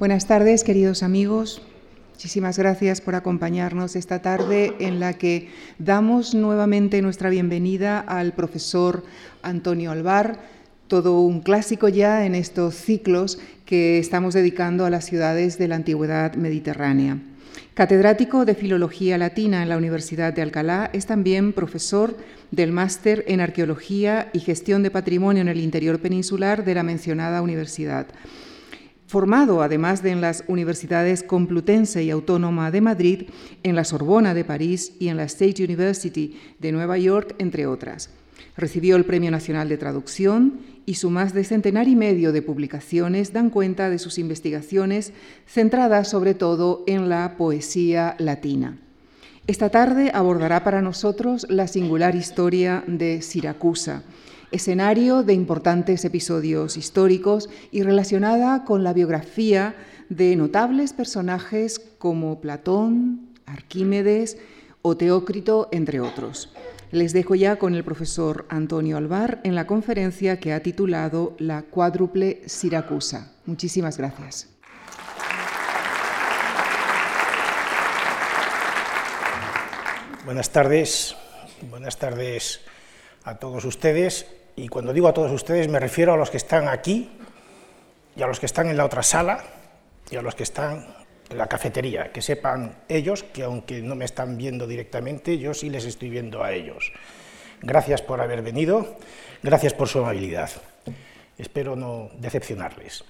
Buenas tardes, queridos amigos. Muchísimas gracias por acompañarnos esta tarde en la que damos nuevamente nuestra bienvenida al profesor Antonio Alvar, todo un clásico ya en estos ciclos que estamos dedicando a las ciudades de la antigüedad mediterránea. Catedrático de Filología Latina en la Universidad de Alcalá, es también profesor del máster en Arqueología y Gestión de Patrimonio en el Interior Peninsular de la mencionada universidad formado además de en las universidades Complutense y Autónoma de Madrid, en la Sorbona de París y en la State University de Nueva York, entre otras. Recibió el Premio Nacional de Traducción y su más de centenar y medio de publicaciones dan cuenta de sus investigaciones centradas sobre todo en la poesía latina. Esta tarde abordará para nosotros la singular historia de Siracusa, escenario de importantes episodios históricos y relacionada con la biografía de notables personajes como Platón, Arquímedes o Teócrito, entre otros. Les dejo ya con el profesor Antonio Alvar en la conferencia que ha titulado La cuádruple Siracusa. Muchísimas gracias. Buenas tardes, buenas tardes a todos ustedes y cuando digo a todos ustedes me refiero a los que están aquí y a los que están en la otra sala y a los que están en la cafetería, que sepan ellos que aunque no me están viendo directamente, yo sí les estoy viendo a ellos. Gracias por haber venido, gracias por su amabilidad. Espero no decepcionarles.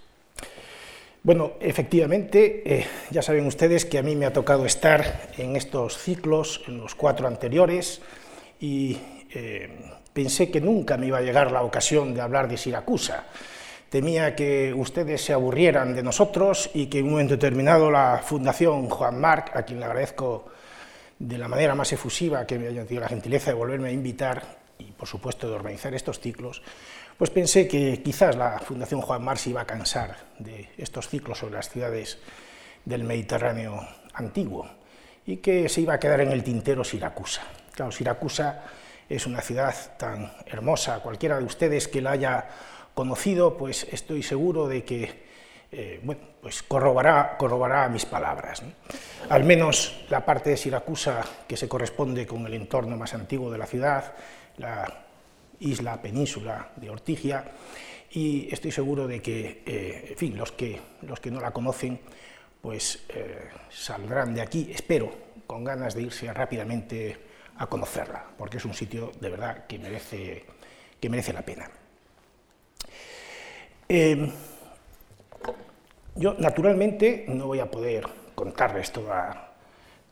Bueno, efectivamente, eh, ya saben ustedes que a mí me ha tocado estar en estos ciclos, en los cuatro anteriores, y eh, Pensé que nunca me iba a llegar la ocasión de hablar de Siracusa. Temía que ustedes se aburrieran de nosotros y que en un momento determinado la Fundación Juan Marc, a quien le agradezco de la manera más efusiva que me haya tenido la gentileza de volverme a invitar y por supuesto de organizar estos ciclos, pues pensé que quizás la Fundación Juan Marc se iba a cansar de estos ciclos sobre las ciudades del Mediterráneo antiguo y que se iba a quedar en el tintero Siracusa. Claro, Siracusa es una ciudad tan hermosa, cualquiera de ustedes que la haya conocido, pues estoy seguro de que eh, bueno, pues corroborará, mis palabras. Al menos la parte de Siracusa que se corresponde con el entorno más antiguo de la ciudad, la isla península de Ortigia, y estoy seguro de que, eh, en fin, los que, los que no la conocen, pues eh, saldrán de aquí, espero, con ganas de irse rápidamente a conocerla, porque es un sitio de verdad que merece, que merece la pena. Eh, yo, naturalmente, no voy a poder contarles toda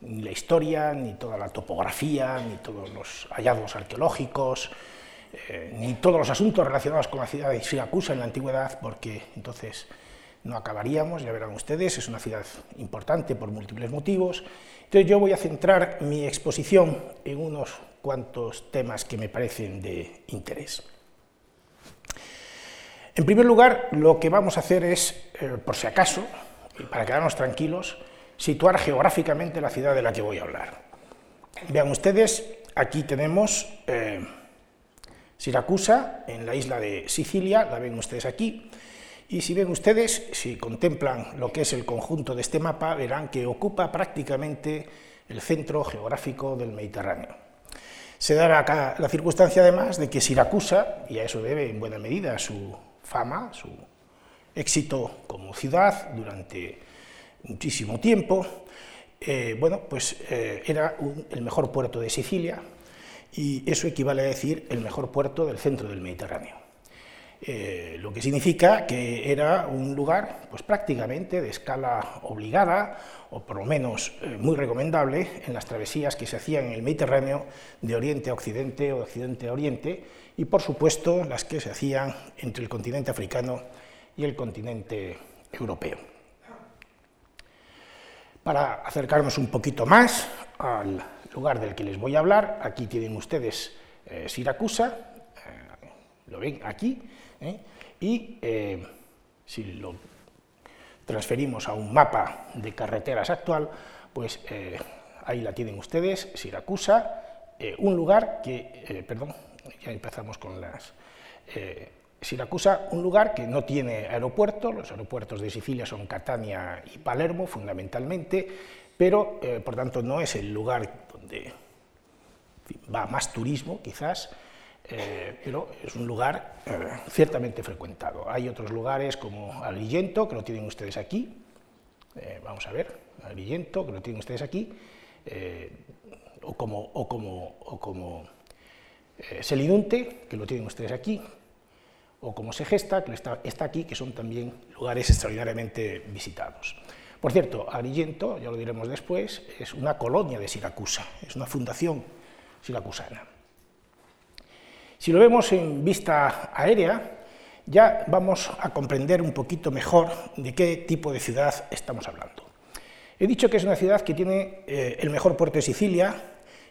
la historia, ni toda la topografía, ni todos los hallazgos arqueológicos, eh, ni todos los asuntos relacionados con la ciudad de Siracusa en la antigüedad, porque entonces no acabaríamos, ya verán ustedes, es una ciudad importante por múltiples motivos, entonces yo voy a centrar mi exposición en unos cuantos temas que me parecen de interés. En primer lugar, lo que vamos a hacer es, eh, por si acaso, para quedarnos tranquilos, situar geográficamente la ciudad de la que voy a hablar. Vean ustedes, aquí tenemos eh, Siracusa, en la isla de Sicilia, la ven ustedes aquí, y si ven ustedes, si contemplan lo que es el conjunto de este mapa, verán que ocupa prácticamente el centro geográfico del Mediterráneo. Se dará acá la circunstancia además de que Siracusa, y a eso debe en buena medida su fama, su éxito como ciudad durante muchísimo tiempo, eh, bueno, pues eh, era el mejor puerto de Sicilia y eso equivale a decir el mejor puerto del centro del Mediterráneo. Eh, lo que significa que era un lugar pues, prácticamente de escala obligada, o por lo menos eh, muy recomendable, en las travesías que se hacían en el Mediterráneo de oriente a occidente o de occidente a oriente, y por supuesto las que se hacían entre el continente africano y el continente europeo. Para acercarnos un poquito más al lugar del que les voy a hablar, aquí tienen ustedes eh, Siracusa, lo ven aquí, ¿eh? y eh, si lo transferimos a un mapa de carreteras actual, pues eh, ahí la tienen ustedes, Siracusa, un lugar que, perdón, ya empezamos con las Siracusa, un lugar que no tiene aeropuerto, los aeropuertos de Sicilia son Catania y Palermo fundamentalmente, pero por tanto no es el lugar donde va más turismo quizás, eh, pero es un lugar eh, ciertamente frecuentado. Hay otros lugares como Agrillento, que lo tienen ustedes aquí, vamos a ver, Agrillento, que lo tienen ustedes aquí, o como, o como, o como Selidunte, que lo tienen ustedes aquí, o como se gesta, que está, aquí, que son también lugares extraordinariamente visitados. Por cierto, Agrigento, ya lo diremos después, es una colonia de Siracusa, es una fundación siracusana. Si lo vemos en vista aérea, ya vamos a comprender un poquito mejor de qué tipo de ciudad estamos hablando. He dicho que es una ciudad que tiene eh, el mejor puerto de Sicilia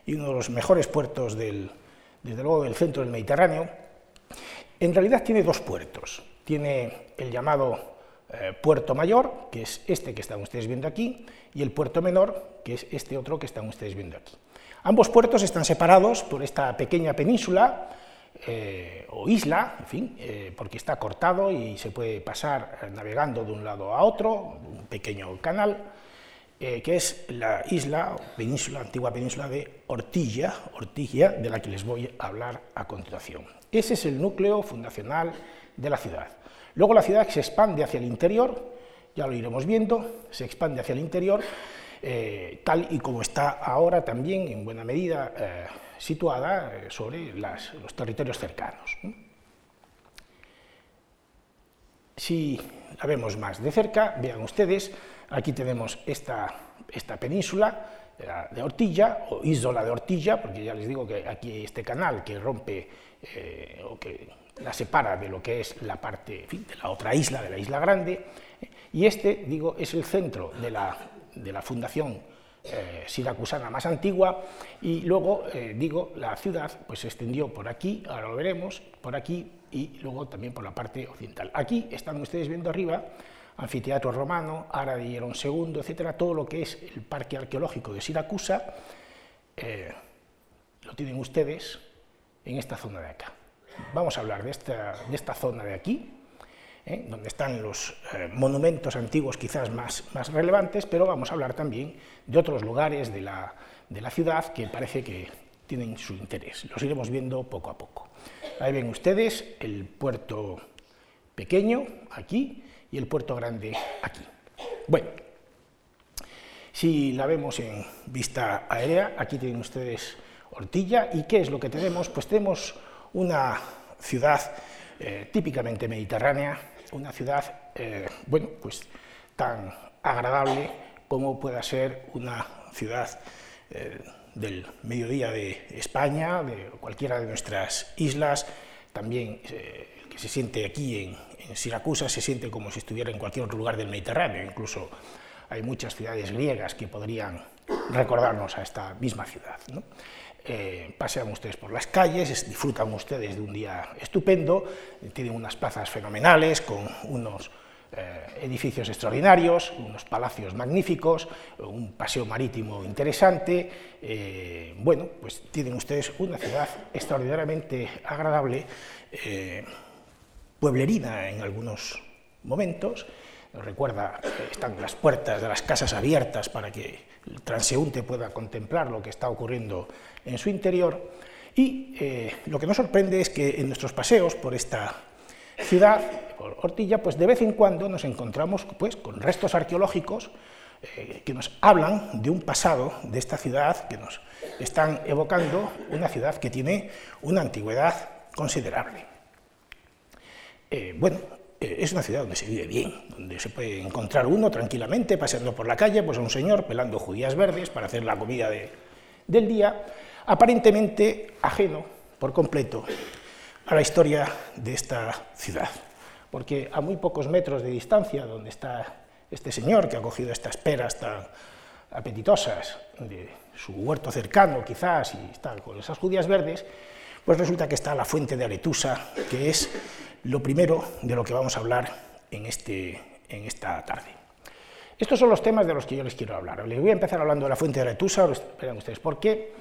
y uno de los mejores puertos desde luego del centro del Mediterráneo, en realidad tiene dos puertos. Tiene el llamado eh, puerto mayor, que es este que están ustedes viendo aquí, y el puerto menor, que es este otro que están ustedes viendo aquí. Ambos puertos están separados por esta pequeña península eh, o isla, en fin, eh, porque está cortado y se puede pasar navegando de un lado a otro, un pequeño canal, que es la isla, península, antigua península de Ortilla, Ortilla, de la que les voy a hablar a continuación. Ese es el núcleo fundacional de la ciudad. Luego la ciudad se expande hacia el interior, ya lo iremos viendo, se expande hacia el interior, eh, tal y como está ahora también en buena medida eh, situada eh, sobre los territorios cercanos. Si la vemos más de cerca, vean ustedes, aquí tenemos esta, esta península de Ortilla, o isla de Ortilla, porque ya les digo que aquí este canal que rompe eh, o que la separa de lo que es la parte de la otra isla, de la isla grande, y este, digo, es el centro de la, de la fundación eh, siracusana más antigua, y luego, eh, digo, la ciudad pues, se extendió por aquí, ahora lo veremos, por aquí, y luego también por la parte occidental. Aquí están ustedes viendo arriba anfiteatro romano, Ara de Hierón II, etcétera, todo lo que es el parque arqueológico de Siracusa, lo tienen ustedes, en esta zona de acá. Vamos a hablar de esta, de esta zona de aquí, ¿eh? donde están los eh, monumentos antiguos quizás más, más relevantes, pero vamos a hablar también de otros lugares de la, de la ciudad que parece que tienen su interés. Los iremos viendo poco a poco. Ahí ven ustedes el puerto pequeño aquí y el puerto grande aquí. Bueno, si la vemos en vista aérea, aquí tienen ustedes Ortilla. ¿Y qué es lo que tenemos? Pues tenemos una ciudad eh, típicamente mediterránea, una ciudad, eh, bueno, pues tan agradable como pueda ser una ciudad eh, del mediodía de España, de cualquiera de nuestras islas, también que se siente aquí en, en, Siracusa, se siente como si estuviera en cualquier otro lugar del Mediterráneo, incluso hay muchas ciudades griegas que podrían recordarnos a esta misma ciudad. Eh, pasean ustedes por las calles, disfrutan ustedes de un día estupendo, tienen unas plazas fenomenales con unos eh, edificios extraordinarios, unos palacios magníficos, un paseo marítimo interesante, eh, bueno, pues tienen ustedes una ciudad extraordinariamente agradable, pueblerina en algunos momentos, recuerda, están las puertas de las casas abiertas para que el transeúnte pueda contemplar lo que está ocurriendo en su interior. Y eh, lo que nos sorprende es que en nuestros paseos por esta ciudad, por Ortilla, pues de vez en cuando nos encontramos pues, con restos arqueológicos eh, que nos hablan de un pasado de esta ciudad, que nos están evocando una ciudad que tiene una antigüedad considerable. Eh, bueno, es una ciudad donde se vive bien, donde se puede encontrar uno tranquilamente paseando por la calle, pues a un señor pelando judías verdes para hacer la comida del día, aparentemente ajeno por completo a la historia de esta ciudad, porque a muy pocos metros de distancia, donde está este señor que ha cogido estas peras tan apetitosas de su huerto cercano quizás y está con esas judías verdes, pues resulta que está la fuente de Aretusa, que es lo primero de lo que vamos a hablar en, este, en esta tarde. Estos son los temas de los que yo les quiero hablar. Les voy a empezar hablando de la fuente de Aretusa, verán ustedes por qué.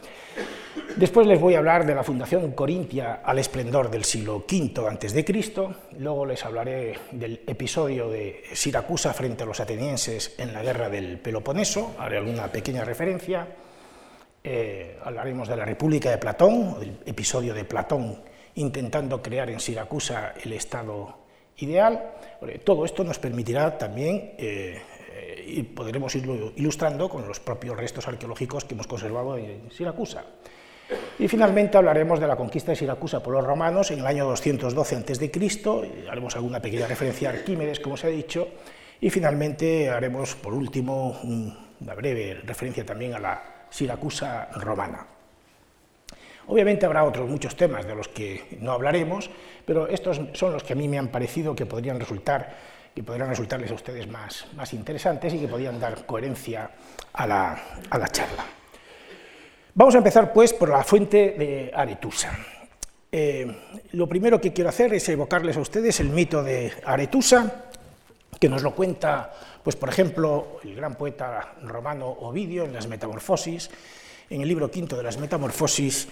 Después les voy a hablar de la fundación corintia al esplendor del siglo V a.C., luego les hablaré del episodio de Siracusa frente a los atenienses en la guerra del Peloponeso, haré alguna pequeña referencia, eh, hablaremos de la República de Platón, del episodio de Platón intentando crear en Siracusa el Estado ideal. Todo esto nos permitirá también, eh, y podremos irlo ilustrando con los propios restos arqueológicos que hemos conservado en Siracusa. Y finalmente hablaremos de la conquista de Siracusa por los romanos en el año 212 a.C., haremos alguna pequeña referencia a Arquímedes, como se ha dicho, y finalmente haremos, por último, una breve referencia también a la Siracusa romana. Obviamente habrá otros muchos temas de los que no hablaremos, pero estos son los que a mí me han parecido que podrían resultar que podrían resultarles a ustedes más, más interesantes y que podrían dar coherencia a la, a la charla. Vamos a empezar pues por la fuente de Aretusa. Eh, lo primero que quiero hacer es evocarles a ustedes el mito de Aretusa, que nos lo cuenta, pues por ejemplo, el gran poeta romano Ovidio en las Metamorfosis, en el libro quinto de las Metamorfosis,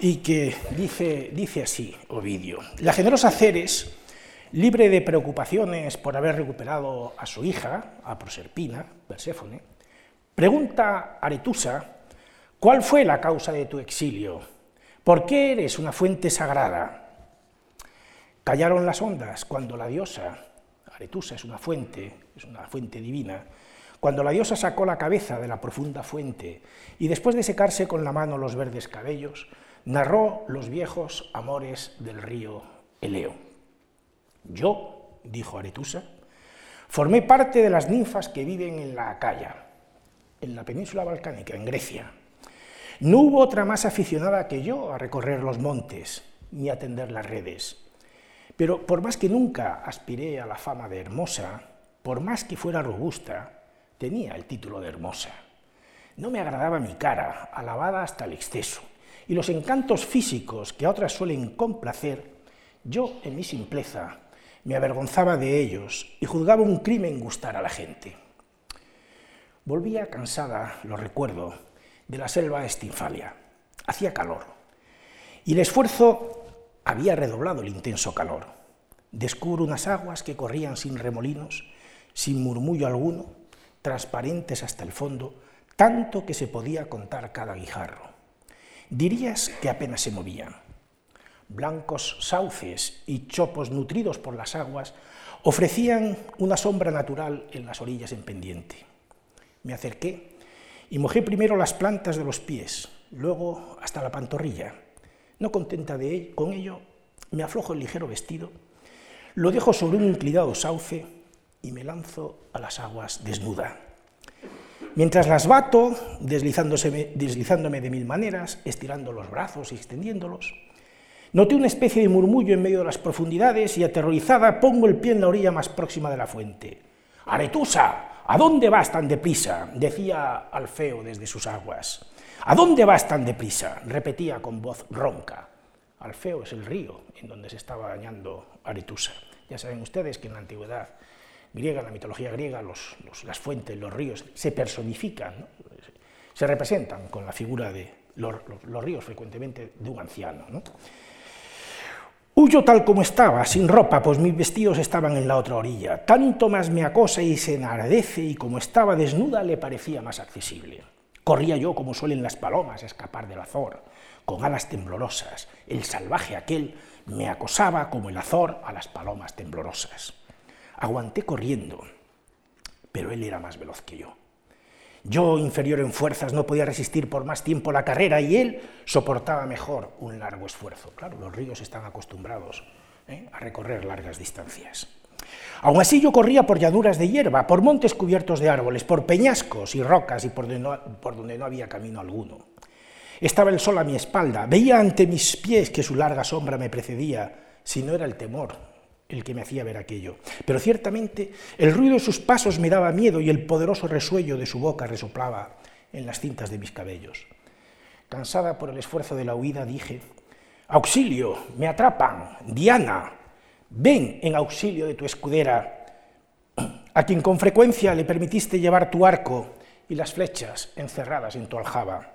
y que dice, dice así, Ovidio, la generosa Ceres, libre de preocupaciones por haber recuperado a su hija, a Proserpina, Perséfone, pregunta a Aretusa ¿Cuál fue la causa de tu exilio? ¿Por qué eres una fuente sagrada? Callaron las ondas cuando la diosa, Aretusa es una fuente, es una fuente divina, cuando la diosa sacó la cabeza de la profunda fuente y después de secarse con la mano los verdes cabellos, narró los viejos amores del río Eleo. Yo, dijo Aretusa, formé parte de las ninfas que viven en la Acaya, en la península balcánica, en Grecia, no hubo otra más aficionada que yo a recorrer los montes ni a tender las redes. Pero por más que nunca aspiré a la fama de hermosa, por más que fuera robusta, tenía el título de hermosa. No me agradaba mi cara, alabada hasta el exceso, y los encantos físicos que a otras suelen complacer, yo, en mi simpleza, me avergonzaba de ellos y juzgaba un crimen gustar a la gente. Volvía cansada, lo recuerdo, de la selva Estinfalia. Hacía calor y el esfuerzo había redoblado el intenso calor. Descubro unas aguas que corrían sin remolinos, sin murmullo alguno, transparentes hasta el fondo, tanto que se podía contar cada guijarro. Dirías que apenas se movían. Blancos sauces y chopos nutridos por las aguas ofrecían una sombra natural en las orillas en pendiente. Me acerqué y mojé primero las plantas de los pies, luego hasta la pantorrilla. No contenta de con ello, me aflojo el ligero vestido, lo dejo sobre un inclinado sauce y me lanzo a las aguas desnuda. Mientras las bato, deslizándome de mil maneras, estirando los brazos y extendiéndolos, noté una especie de murmullo en medio de las profundidades y aterrorizada pongo el pie en la orilla más próxima de la fuente. ¡Aretusa! ¿A dónde vas tan deprisa? decía Alfeo desde sus aguas. ¿A dónde vas tan deprisa? repetía con voz ronca. Alfeo es el río en donde se estaba bañando Aretusa. Ya saben ustedes que en la antigüedad griega, la mitología griega, las fuentes, los ríos se personifican, se representan con la figura de los, ríos frecuentemente de un anciano. Huyo tal como estaba, sin ropa, pues mis vestidos estaban en la otra orilla. Tanto más me acosa y se enardece, y como estaba desnuda le parecía más accesible. Corría yo como suelen las palomas escapar del azor, con alas temblorosas. El salvaje aquel me acosaba como el azor a las palomas temblorosas. Aguanté corriendo, pero él era más veloz que yo. Yo, inferior en fuerzas, no podía resistir por más tiempo la carrera y él soportaba mejor un largo esfuerzo. Claro, los ríos están acostumbrados ¿eh? a recorrer largas distancias. Aún así yo corría por llanuras de hierba, por montes cubiertos de árboles, por peñascos y rocas y no, por donde no había camino alguno. Estaba el sol a mi espalda, veía ante mis pies que su larga sombra me precedía, si no era el temor el que me hacía ver aquello. Pero ciertamente el ruido de sus pasos me daba miedo y el poderoso resuello de su boca resoplaba en las cintas de mis cabellos. Cansada por el esfuerzo de la huida, dije, Auxilio, me atrapan, Diana, ven en auxilio de tu escudera, a quien con frecuencia le permitiste llevar tu arco y las flechas encerradas en tu aljaba.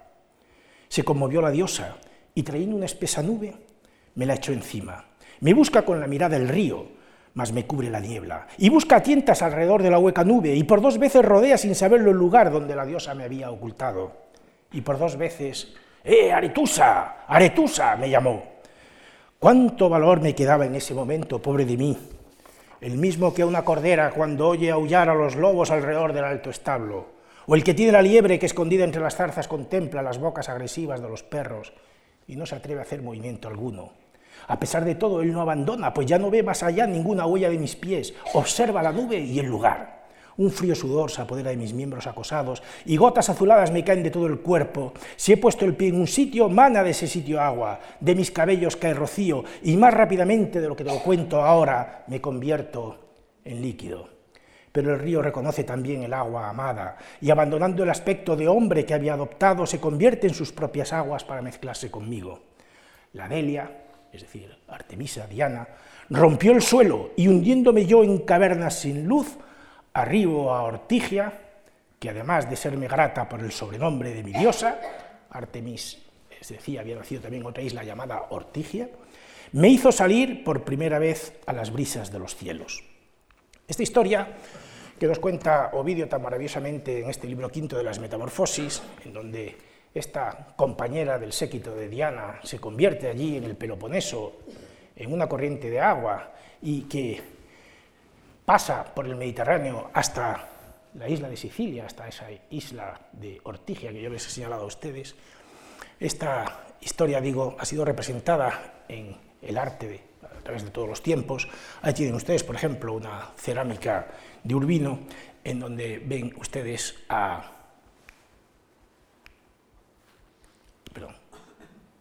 Se conmovió la diosa y trayendo una espesa nube, me la echó encima. Me busca con la mirada el río, mas me cubre la niebla. Y busca tientas alrededor de la hueca nube, y por dos veces rodea sin saberlo el lugar donde la diosa me había ocultado. Y por dos veces, ¡eh, Aretusa! ¡Aretusa! me llamó. Cuánto valor me quedaba en ese momento, pobre de mí, el mismo que una cordera cuando oye aullar a los lobos alrededor del alto establo, o el que tiene la liebre que escondida entre las zarzas contempla las bocas agresivas de los perros y no se atreve a hacer movimiento alguno. A pesar de todo, él no abandona, pues ya no ve más allá ninguna huella de mis pies, observa la nube y el lugar. Un frío sudor se apodera de mis miembros acosados y gotas azuladas me caen de todo el cuerpo. Si he puesto el pie en un sitio, mana de ese sitio agua. De mis cabellos cae rocío y más rápidamente de lo que te lo cuento ahora me convierto en líquido. Pero el río reconoce también el agua amada y abandonando el aspecto de hombre que había adoptado, se convierte en sus propias aguas para mezclarse conmigo. La Delia, es decir, Artemisa, Diana, rompió el suelo y hundiéndome yo en cavernas sin luz, arribo a Ortigia, que además de serme grata por el sobrenombre de mi diosa, Artemis, es decir, había nacido también otra isla llamada Ortigia, me hizo salir por primera vez a las brisas de los cielos. Esta historia que nos cuenta Ovidio tan maravillosamente en este libro quinto de las Metamorfosis, en donde esta compañera del séquito de Diana se convierte allí en el Peloponeso, en una corriente de agua, y que pasa por el Mediterráneo hasta la isla de Sicilia, hasta esa isla de Ortigia que yo les he señalado a ustedes. Esta historia, digo, ha sido representada en el arte a través de todos los tiempos. Ahí tienen ustedes, por ejemplo, una cerámica de Urbino, en donde ven ustedes a... Perdón,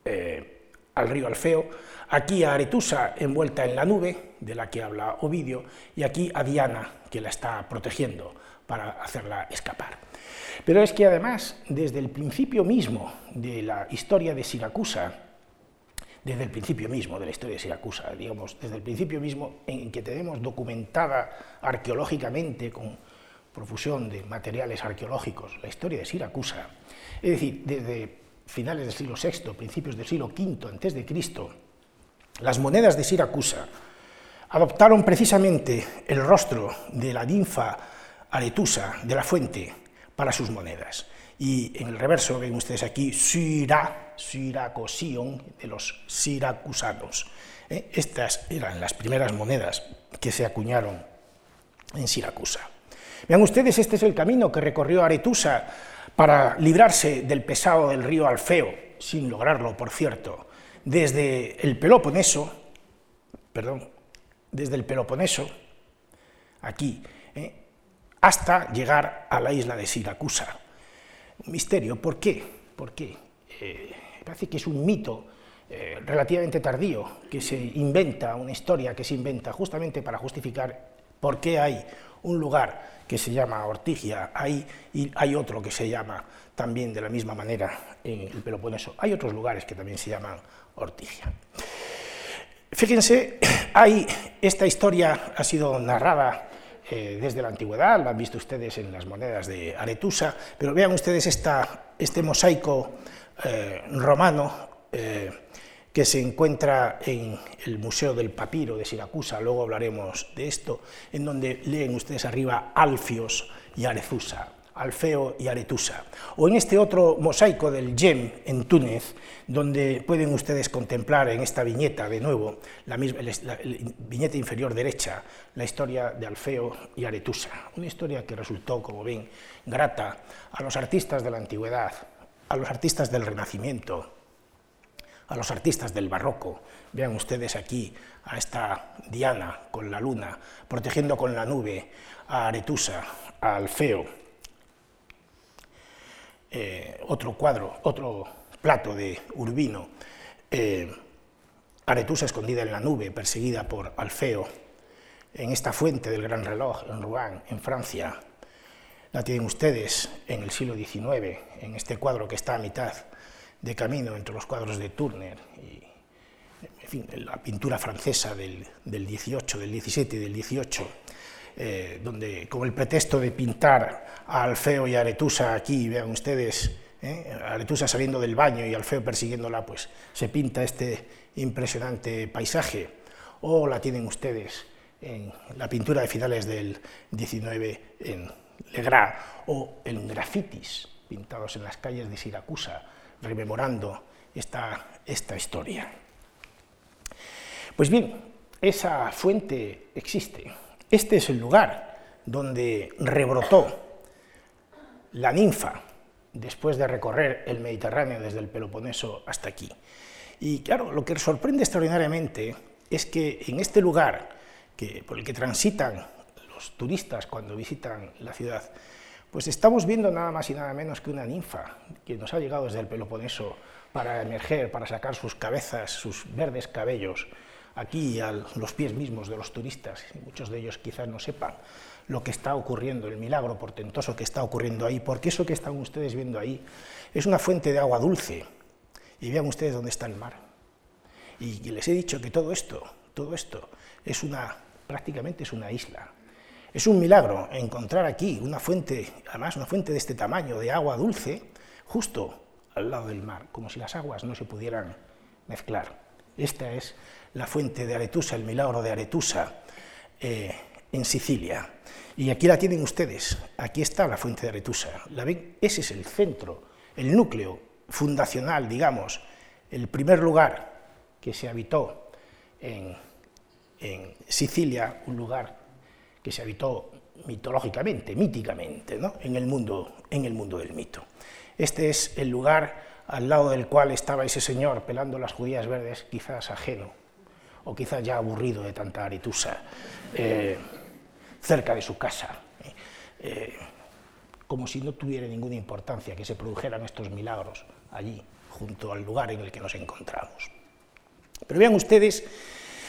eh, al río Alfeo, aquí a Aretusa envuelta en la nube, de la que habla Ovidio, y aquí a Diana, que la está protegiendo para hacerla escapar. Pero es que además, desde el principio mismo de la historia de Siracusa, desde el principio mismo de la historia de Siracusa, digamos, desde el principio mismo en que tenemos documentada arqueológicamente con profusión de materiales arqueológicos la historia de Siracusa, es decir, desde finales del siglo VI, principios del siglo V antes de Cristo, las monedas de Siracusa adoptaron precisamente el rostro de la ninfa Aretusa de la fuente para sus monedas. Y en el reverso ven ustedes aquí Sira, Siracosion, de los siracusanos. ¿eh? Estas eran las primeras monedas que se acuñaron en Siracusa. Vean ustedes, este es el camino que recorrió Aretusa para librarse del pesado del río Alfeo, sin lograrlo, por cierto, desde el Peloponeso, perdón, desde el Peloponeso, aquí, eh, hasta llegar a la isla de Siracusa. Un misterio, ¿por qué? ¿Por qué? Eh, parece que es un mito eh, relativamente tardío, que se inventa, una historia que se inventa justamente para justificar por qué hay un lugar que se llama Ortigia ahí y hay otro que se llama también de la misma manera en el Peloponeso. Hay otros lugares que también se llaman Ortigia. Fíjense, hay, esta historia ha sido narrada eh, desde la antigüedad, lo han visto ustedes en las monedas de Aretusa, pero vean ustedes este mosaico eh, romano eh, que se encuentra en el Museo del Papiro de Siracusa, luego hablaremos de esto, en donde leen ustedes arriba Alfios y Arezusa. Alfeo y Aretusa. O en este otro mosaico del Yem en Túnez, donde pueden ustedes contemplar en esta viñeta, de nuevo, la, misma, viñeta inferior derecha, la historia de Alfeo y Aretusa. Una historia que resultó, como ven, grata a los artistas de la antigüedad, a los artistas del Renacimiento, a los artistas del barroco. Vean ustedes aquí a esta Diana con la luna, protegiendo con la nube a Aretusa, a Alfeo eh, otro cuadro, otro plato de Urbino, eh, Aretusa escondida en la nube, perseguida por Alfeo, en esta fuente del gran reloj en Rouen, en Francia. La tienen ustedes en el siglo XIX, en este cuadro que está a mitad de camino entre los cuadros de Turner y la pintura francesa del, del 18, del 17 y del 18 eh, donde con el pretexto de pintar a Alfeo y a Aretusa aquí, vean ustedes, ¿eh? Aretusa saliendo del baño y Alfeo persiguiéndola, pues se pinta este impresionante paisaje. O la tienen ustedes en la pintura de finales del 19 en Legras, o en grafitis pintados en las calles de Siracusa, rememorando esta, esta historia. Pues bien, esa fuente existe. Este es el lugar donde rebrotó la ninfa después de recorrer el Mediterráneo desde el Peloponeso hasta aquí. Y claro, lo que sorprende extraordinariamente es que en este lugar que, por el que transitan los turistas cuando visitan la ciudad, pues estamos viendo nada más y nada menos que una ninfa que nos ha llegado desde el Peloponeso para emerger, para sacar sus cabezas, sus verdes cabellos, aquí a los pies mismos de los turistas, muchos de ellos quizás no sepan lo que está ocurriendo, el milagro portentoso que está ocurriendo ahí, porque eso que están ustedes viendo ahí es una fuente de agua dulce, y vean ustedes dónde está el mar. Y, les he dicho que todo esto, todo esto, es una, prácticamente es una isla. Es un milagro encontrar aquí una fuente, además una fuente de este tamaño, de agua dulce, justo al lado del mar, como si las aguas no se pudieran mezclar. Esta es la fuente de Aretusa, el milagro de Aretusa, eh, en Sicilia. Y aquí la tienen ustedes, aquí está la fuente de Aretusa. Ese es el centro, el núcleo fundacional, digamos, el primer lugar que se habitó en Sicilia, un lugar que se habitó mitológicamente, míticamente, ¿no? en, el mundo, en el mundo del mito. Este es el lugar al lado del cual estaba ese señor pelando las judías verdes, quizás ajeno, o quizás ya aburrido de tanta aritusa, eh, cerca de su casa, eh, como si no tuviera ninguna importancia que se produjeran estos milagros allí, junto al lugar en el que nos encontramos. Pero vean ustedes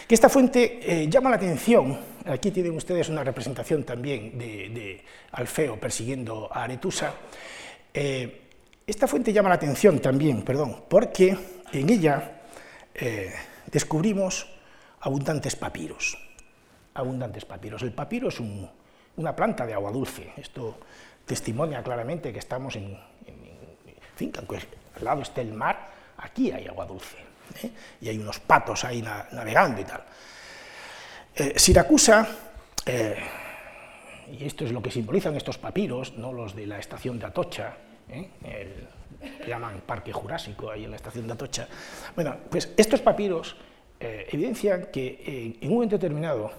que esta fuente llama la atención, aquí tienen ustedes una representación también de, Alfeo persiguiendo a Aretusa, esta fuente llama la atención también, perdón, porque en ella eh, descubrimos abundantes papiros. Abundantes papiros. El papiro es una planta de agua dulce. Esto testimonia claramente que estamos en, fin, que aunque al lado esté el mar, aquí hay agua dulce. ¿Eh? Y hay unos patos ahí navegando y tal. Eh, Siracusa, y esto es lo que simbolizan estos papiros, no los de la estación de Atocha, ¿eh? llaman Parque Jurásico, ahí en la estación de Atocha. Bueno, pues estos papiros eh, evidencian que eh, en un momento determinado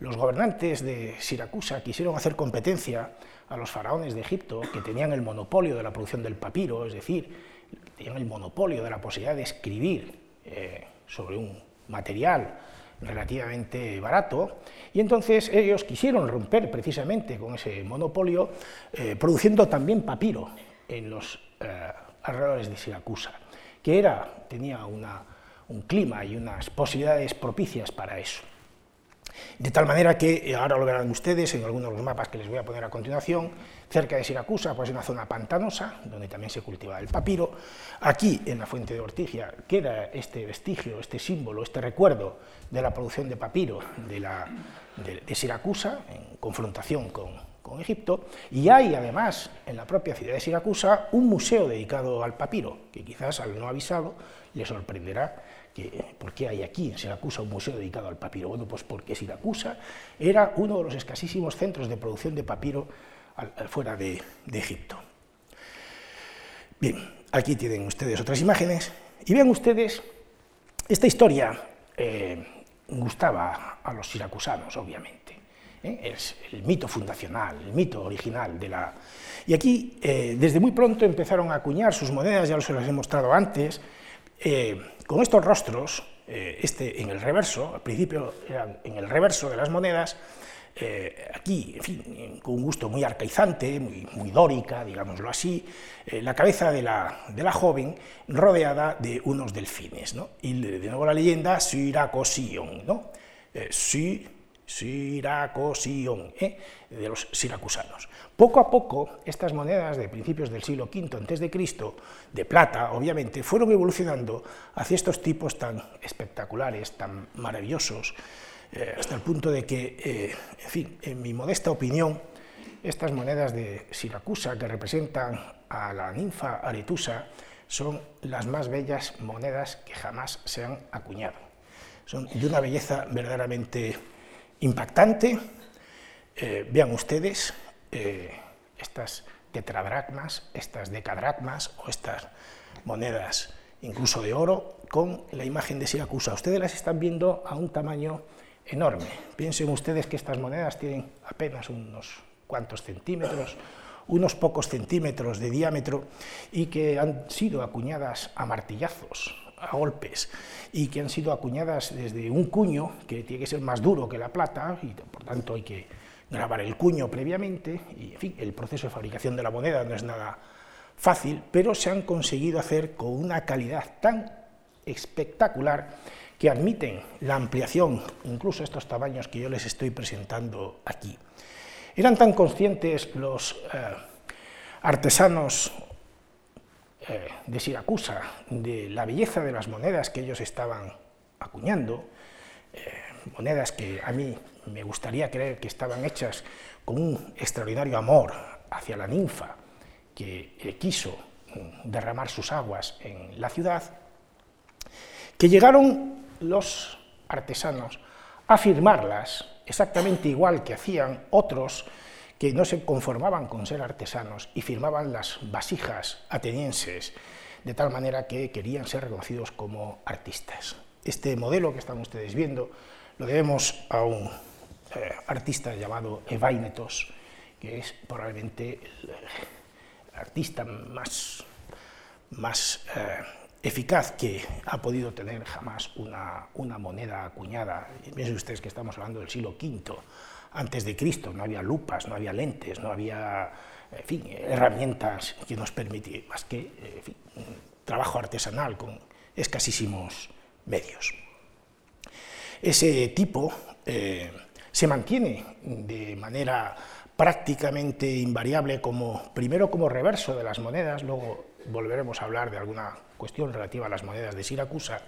los gobernantes de Siracusa quisieron hacer competencia a los faraones de Egipto, que tenían el monopolio de la producción del papiro, es decir, tenían el monopolio de la posibilidad de escribir sobre un material relativamente barato, y entonces ellos quisieron romper precisamente con ese monopolio, produciendo también papiro, en los eh, alrededores de Siracusa, que era, tenía un clima y unas posibilidades propicias para eso. De tal manera que, eh, ahora lo verán ustedes en algunos de los mapas que les voy a poner a continuación, cerca de Siracusa, pues una zona pantanosa, donde también se cultiva el papiro. Aquí, en la fuente de Ortigia, queda este vestigio, este símbolo, este recuerdo de la producción de papiro de Siracusa, en confrontación con, con Egipto, y hay además en la propia ciudad de Siracusa un museo dedicado al papiro, que quizás al no avisado le sorprenderá por qué hay aquí en Siracusa un museo dedicado al papiro. Bueno, pues porque Siracusa era uno de los escasísimos centros de producción de papiro fuera de, Egipto. Bien, aquí tienen ustedes otras imágenes, y vean ustedes, esta historia eh, gustaba a los siracusanos, obviamente. ¿eh? es el mito fundacional, el mito original de la... Y aquí, eh, desde muy pronto empezaron a acuñar sus monedas, ya se las he mostrado antes, con estos rostros, este en el reverso, al principio eran en el reverso de las monedas, aquí, en fin, con un gusto muy arcaizante, muy, dórica, digámoslo así, la cabeza de la, de la, joven rodeada de unos delfines, ¿no? y de nuevo la leyenda, Syracosion, ¿no? Siracosion, ¿eh? de los siracusanos. Poco a poco, estas monedas de principios del siglo V a.C., de plata, obviamente, fueron evolucionando hacia estos tipos tan espectaculares, tan maravillosos, eh, hasta el punto de que, eh, en fin, en mi modesta opinión, Estas monedas de Siracusa que representan a la ninfa Aretusa son las más bellas monedas que jamás se han acuñado. Son de una belleza verdaderamente impactante. Eh, vean ustedes eh, estas tetradracmas, estas decadracmas o estas monedas incluso de oro con la imagen de Siracusa. Ustedes las están viendo a un tamaño enorme. Piensen ustedes que estas monedas tienen apenas unos cuantos centímetros, unos pocos centímetros de diámetro y que han sido acuñadas a martillazos, a golpes, y que han sido acuñadas desde un cuño que tiene que ser más duro que la plata y por tanto hay que grabar el cuño previamente y en fin, el proceso de fabricación de la moneda no es nada fácil, pero se han conseguido hacer con una calidad tan espectacular que admiten la ampliación, incluso estos tamaños que yo les estoy presentando aquí. Eran tan conscientes los eh, artesanos eh, de Siracusa de la belleza de las monedas que ellos estaban acuñando, eh, monedas que a mí me gustaría creer que estaban hechas con un extraordinario amor hacia la ninfa que quiso derramar sus aguas en la ciudad, que llegaron los artesanos a firmarlas exactamente igual que hacían otros que no se conformaban con ser artesanos y firmaban las vasijas atenienses, de tal manera que querían ser reconocidos como artistas. Este modelo que están ustedes viendo lo debemos a un eh, artista llamado Evainetos, que es probablemente el, artista más, más eh, eficaz que ha podido tener jamás una, una moneda acuñada. Piensen ustedes que estamos hablando del siglo V antes de Cristo, no había lupas, no había lentes, no había en fin, herramientas que nos permitieran más que trabajo artesanal con escasísimos medios. Ese tipo eh, se mantiene de manera prácticamente invariable como primero como reverso de las monedas, luego volveremos a hablar de alguna cuestión relativa a las monedas de Siracusa.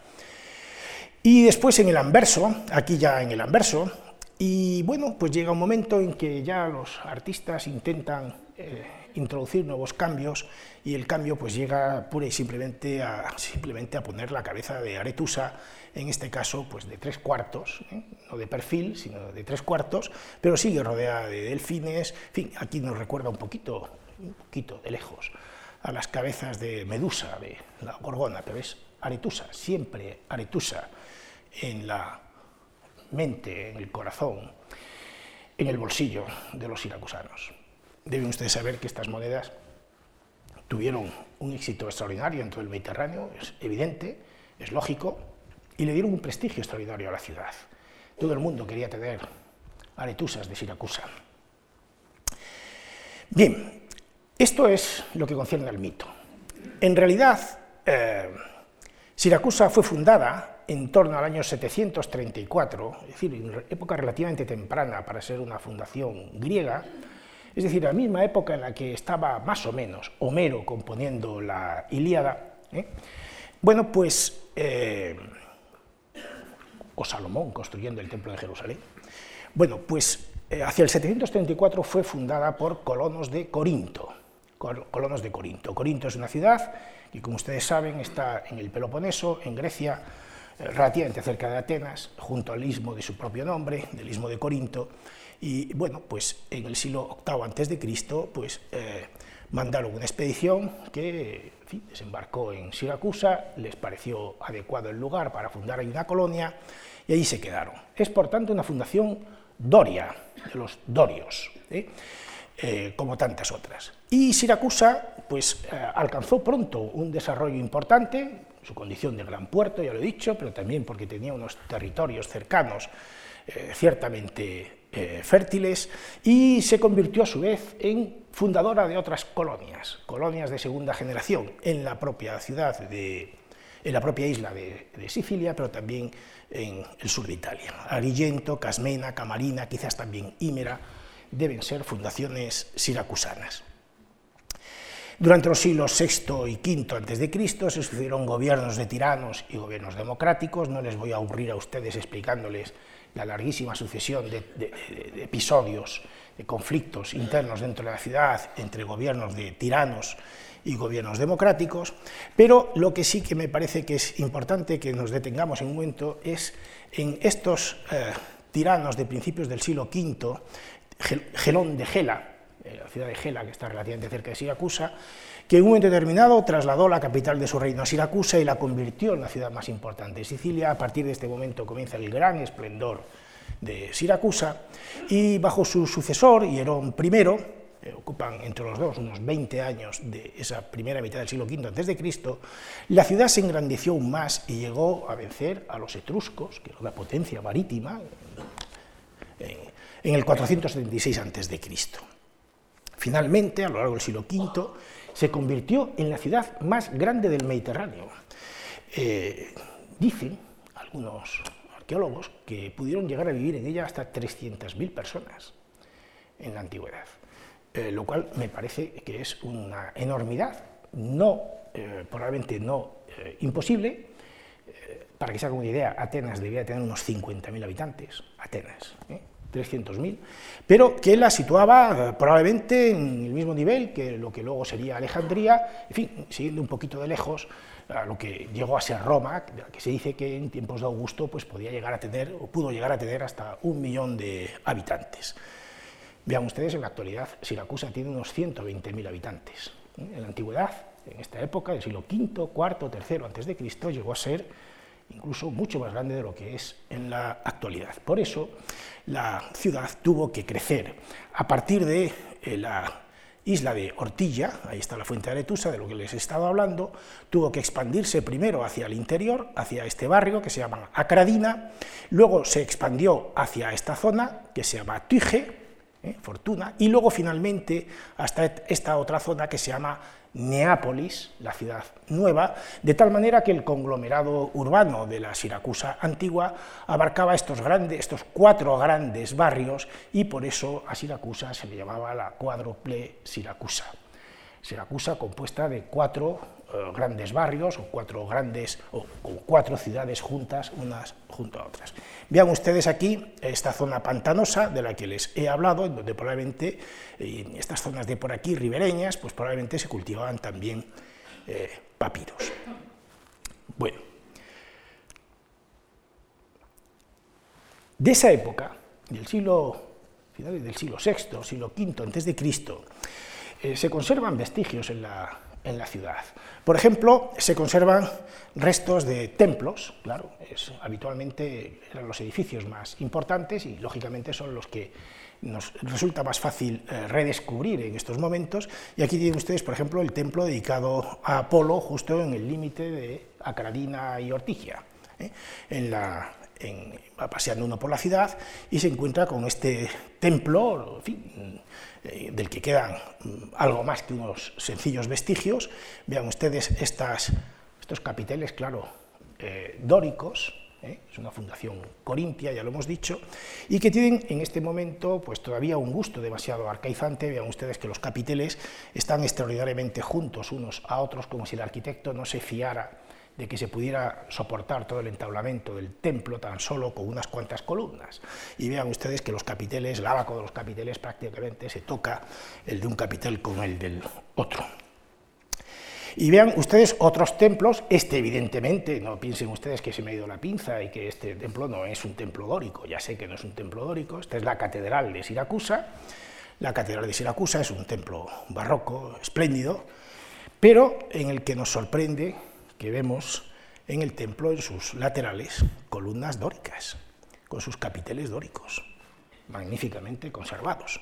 Y después en el anverso, aquí ya en el anverso, y bueno, pues llega un momento en que ya los artistas intentan eh, introducir nuevos cambios y el cambio pues llega pura y simplemente a, simplemente a poner la cabeza de Aretusa, en este caso pues de tres cuartos, ¿eh? no de perfil, sino de tres cuartos, pero sigue rodeada de delfines, en fin, aquí nos recuerda un poquito, un poquito de lejos a las cabezas de Medusa, de la Gorgona, pero es Aretusa, siempre Aretusa, en la mente, en el corazón, en el bolsillo de los siracusanos. Deben ustedes saber que estas monedas tuvieron un éxito extraordinario en todo el Mediterráneo, es evidente, es lógico, y le dieron un prestigio extraordinario a la ciudad. Todo el mundo quería tener aretusas de Siracusa. Bien, esto es lo que concierne al mito. En realidad, eh, Siracusa fue fundada en torno al año 734, es decir, época relativamente temprana para ser una fundación griega, es decir, la misma época en la que estaba más o menos Homero componiendo la Ilíada. ¿eh? Bueno, pues, eh, o Salomón construyendo el Templo de Jerusalén. Bueno, pues hacia el 734 fue fundada por colonos de Corinto colonos de Corinto. Corinto es una ciudad que, como ustedes saben, está en el Peloponeso, en Grecia, eh, relativamente cerca de Atenas, junto al istmo de su propio nombre, del istmo de Corinto, y bueno, pues en el siglo VIII antes de Cristo, pues eh, mandaron una expedición que desembarcó en Siracusa, les pareció adecuado el lugar para fundar ahí una colonia y allí se quedaron. Es por tanto una fundación doria, de los dorios. ¿eh? Eh, como tantas otras. Y Siracusa pues, alcanzó pronto un desarrollo importante, su condición de gran puerto, ya lo he dicho, pero también porque tenía unos territorios cercanos eh, ciertamente fértiles, y se convirtió a su vez en fundadora de otras colonias, colonias de segunda generación, en la propia ciudad de, en la propia isla de, de, Sicilia, pero también en el sur de Italia. Agrigento, Casmena, Camarina, quizás también Ímera, deben ser fundaciones siracusanas. Durante los siglos VI y V a.C. se sucedieron gobiernos de tiranos y gobiernos democráticos. No les voy a aburrir a ustedes explicándoles la larguísima sucesión de, episodios conflictos internos dentro de la ciudad entre gobiernos de tiranos y gobiernos democráticos, pero lo que sí que me parece que es importante que nos detengamos en un momento es en estos eh, tiranos de principios del siglo V, Gelón de Gela, la ciudad de Gela, que está relativamente cerca de Siracusa, que en un momento determinado trasladó la capital de su reino a Siracusa y la convirtió en la ciudad más importante de Sicilia. A partir de este momento comienza el gran esplendor de Siracusa y bajo su sucesor, Hierón I, eh, ocupan entre los dos unos 20 años de esa primera mitad del siglo V a.C., la ciudad se engrandeció aún más y llegó a vencer a los etruscos, que era una potencia marítima, en el 476 a.C. Finalmente, a lo largo del siglo V, se convirtió en la ciudad más grande del Mediterráneo. Eh, dicen algunos arqueólogos que pudieron llegar a vivir en ella hasta 300.000 personas en la antigüedad, eh, lo cual me parece que es una enormidad, no, eh, probablemente no imposible. para que se haga una idea, Atenas debía tener unos 50.000 habitantes, Atenas. 300.000, pero que la situaba eh, probablemente en el mismo nivel que lo que luego sería Alejandría, en fin, siguiendo un poquito de lejos a lo que llegó a ser Roma, que se dice que en tiempos de Augusto pues, podía llegar a tener, o pudo llegar a tener hasta un millón de habitantes. Vean ustedes, en la actualidad Siracusa tiene unos 120.000 habitantes. En la antigüedad, en esta época, del siglo V, IV, III Cristo, llegó a ser incluso mucho más grande de lo que es en la actualidad. Por eso la ciudad tuvo que crecer. A partir de eh, la isla de Ortilla, ahí está la fuente de Aretusa, de lo que les he estado hablando, tuvo que expandirse primero hacia el interior, hacia este barrio que se llama Acradina, luego se expandió hacia esta zona que se llama Tuige, eh, Fortuna, y luego finalmente hasta esta otra zona que se llama Neápolis, la ciudad nueva, de tal manera que el conglomerado urbano de la Siracusa antigua abarcaba estos, cuatro grandes barrios y por eso a Siracusa se le llamaba la cuádruple Siracusa. Siracusa compuesta de cuatro eh, grandes barrios o cuatro grandes o, cuatro ciudades juntas unas junto a otras. Vean ustedes aquí esta zona pantanosa de la que les he hablado, en donde probablemente en estas zonas de por aquí ribereñas, pues probablemente se cultivaban también eh, papiros. Bueno, de esa época, del siglo del siglo VI, siglo V antes de Cristo, eh, se conservan vestigios en la, en la ciudad. Por ejemplo, se conservan restos de templos, claro, es, habitualmente eran los edificios más importantes y lógicamente son los que nos resulta más fácil eh, redescubrir en estos momentos. Y aquí tienen ustedes, por ejemplo, el templo dedicado a Apolo, justo en el límite de Acradina y Ortigia. ¿eh? En la, va paseando uno por la ciudad y se encuentra con este templo, en fin, eh, del que quedan mm, algo más que unos sencillos vestigios. Vean ustedes estos capiteles, claro, eh, dóricos, ¿eh? es una fundación corintia, ya lo hemos dicho, y que tienen en este momento pues todavía un gusto demasiado arcaizante. Vean ustedes que los capiteles están extraordinariamente juntos unos a otros, como si el arquitecto no se fiara de que se pudiera soportar todo el entablamento del templo tan solo con unas cuantas columnas. Y vean ustedes que los capiteles, el abaco de los capiteles prácticamente se toca el de un capitel con el del otro. Y vean ustedes otros templos, este evidentemente, no piensen ustedes que se me ha ido la pinza y que este templo no es un templo dórico, ya sé que no es un templo dórico, esta es la catedral de Siracusa, la catedral de Siracusa es un templo barroco, espléndido, pero en el que nos sorprende que vemos en el templo, en sus laterales, columnas dóricas, con sus capiteles dóricos, magníficamente conservados.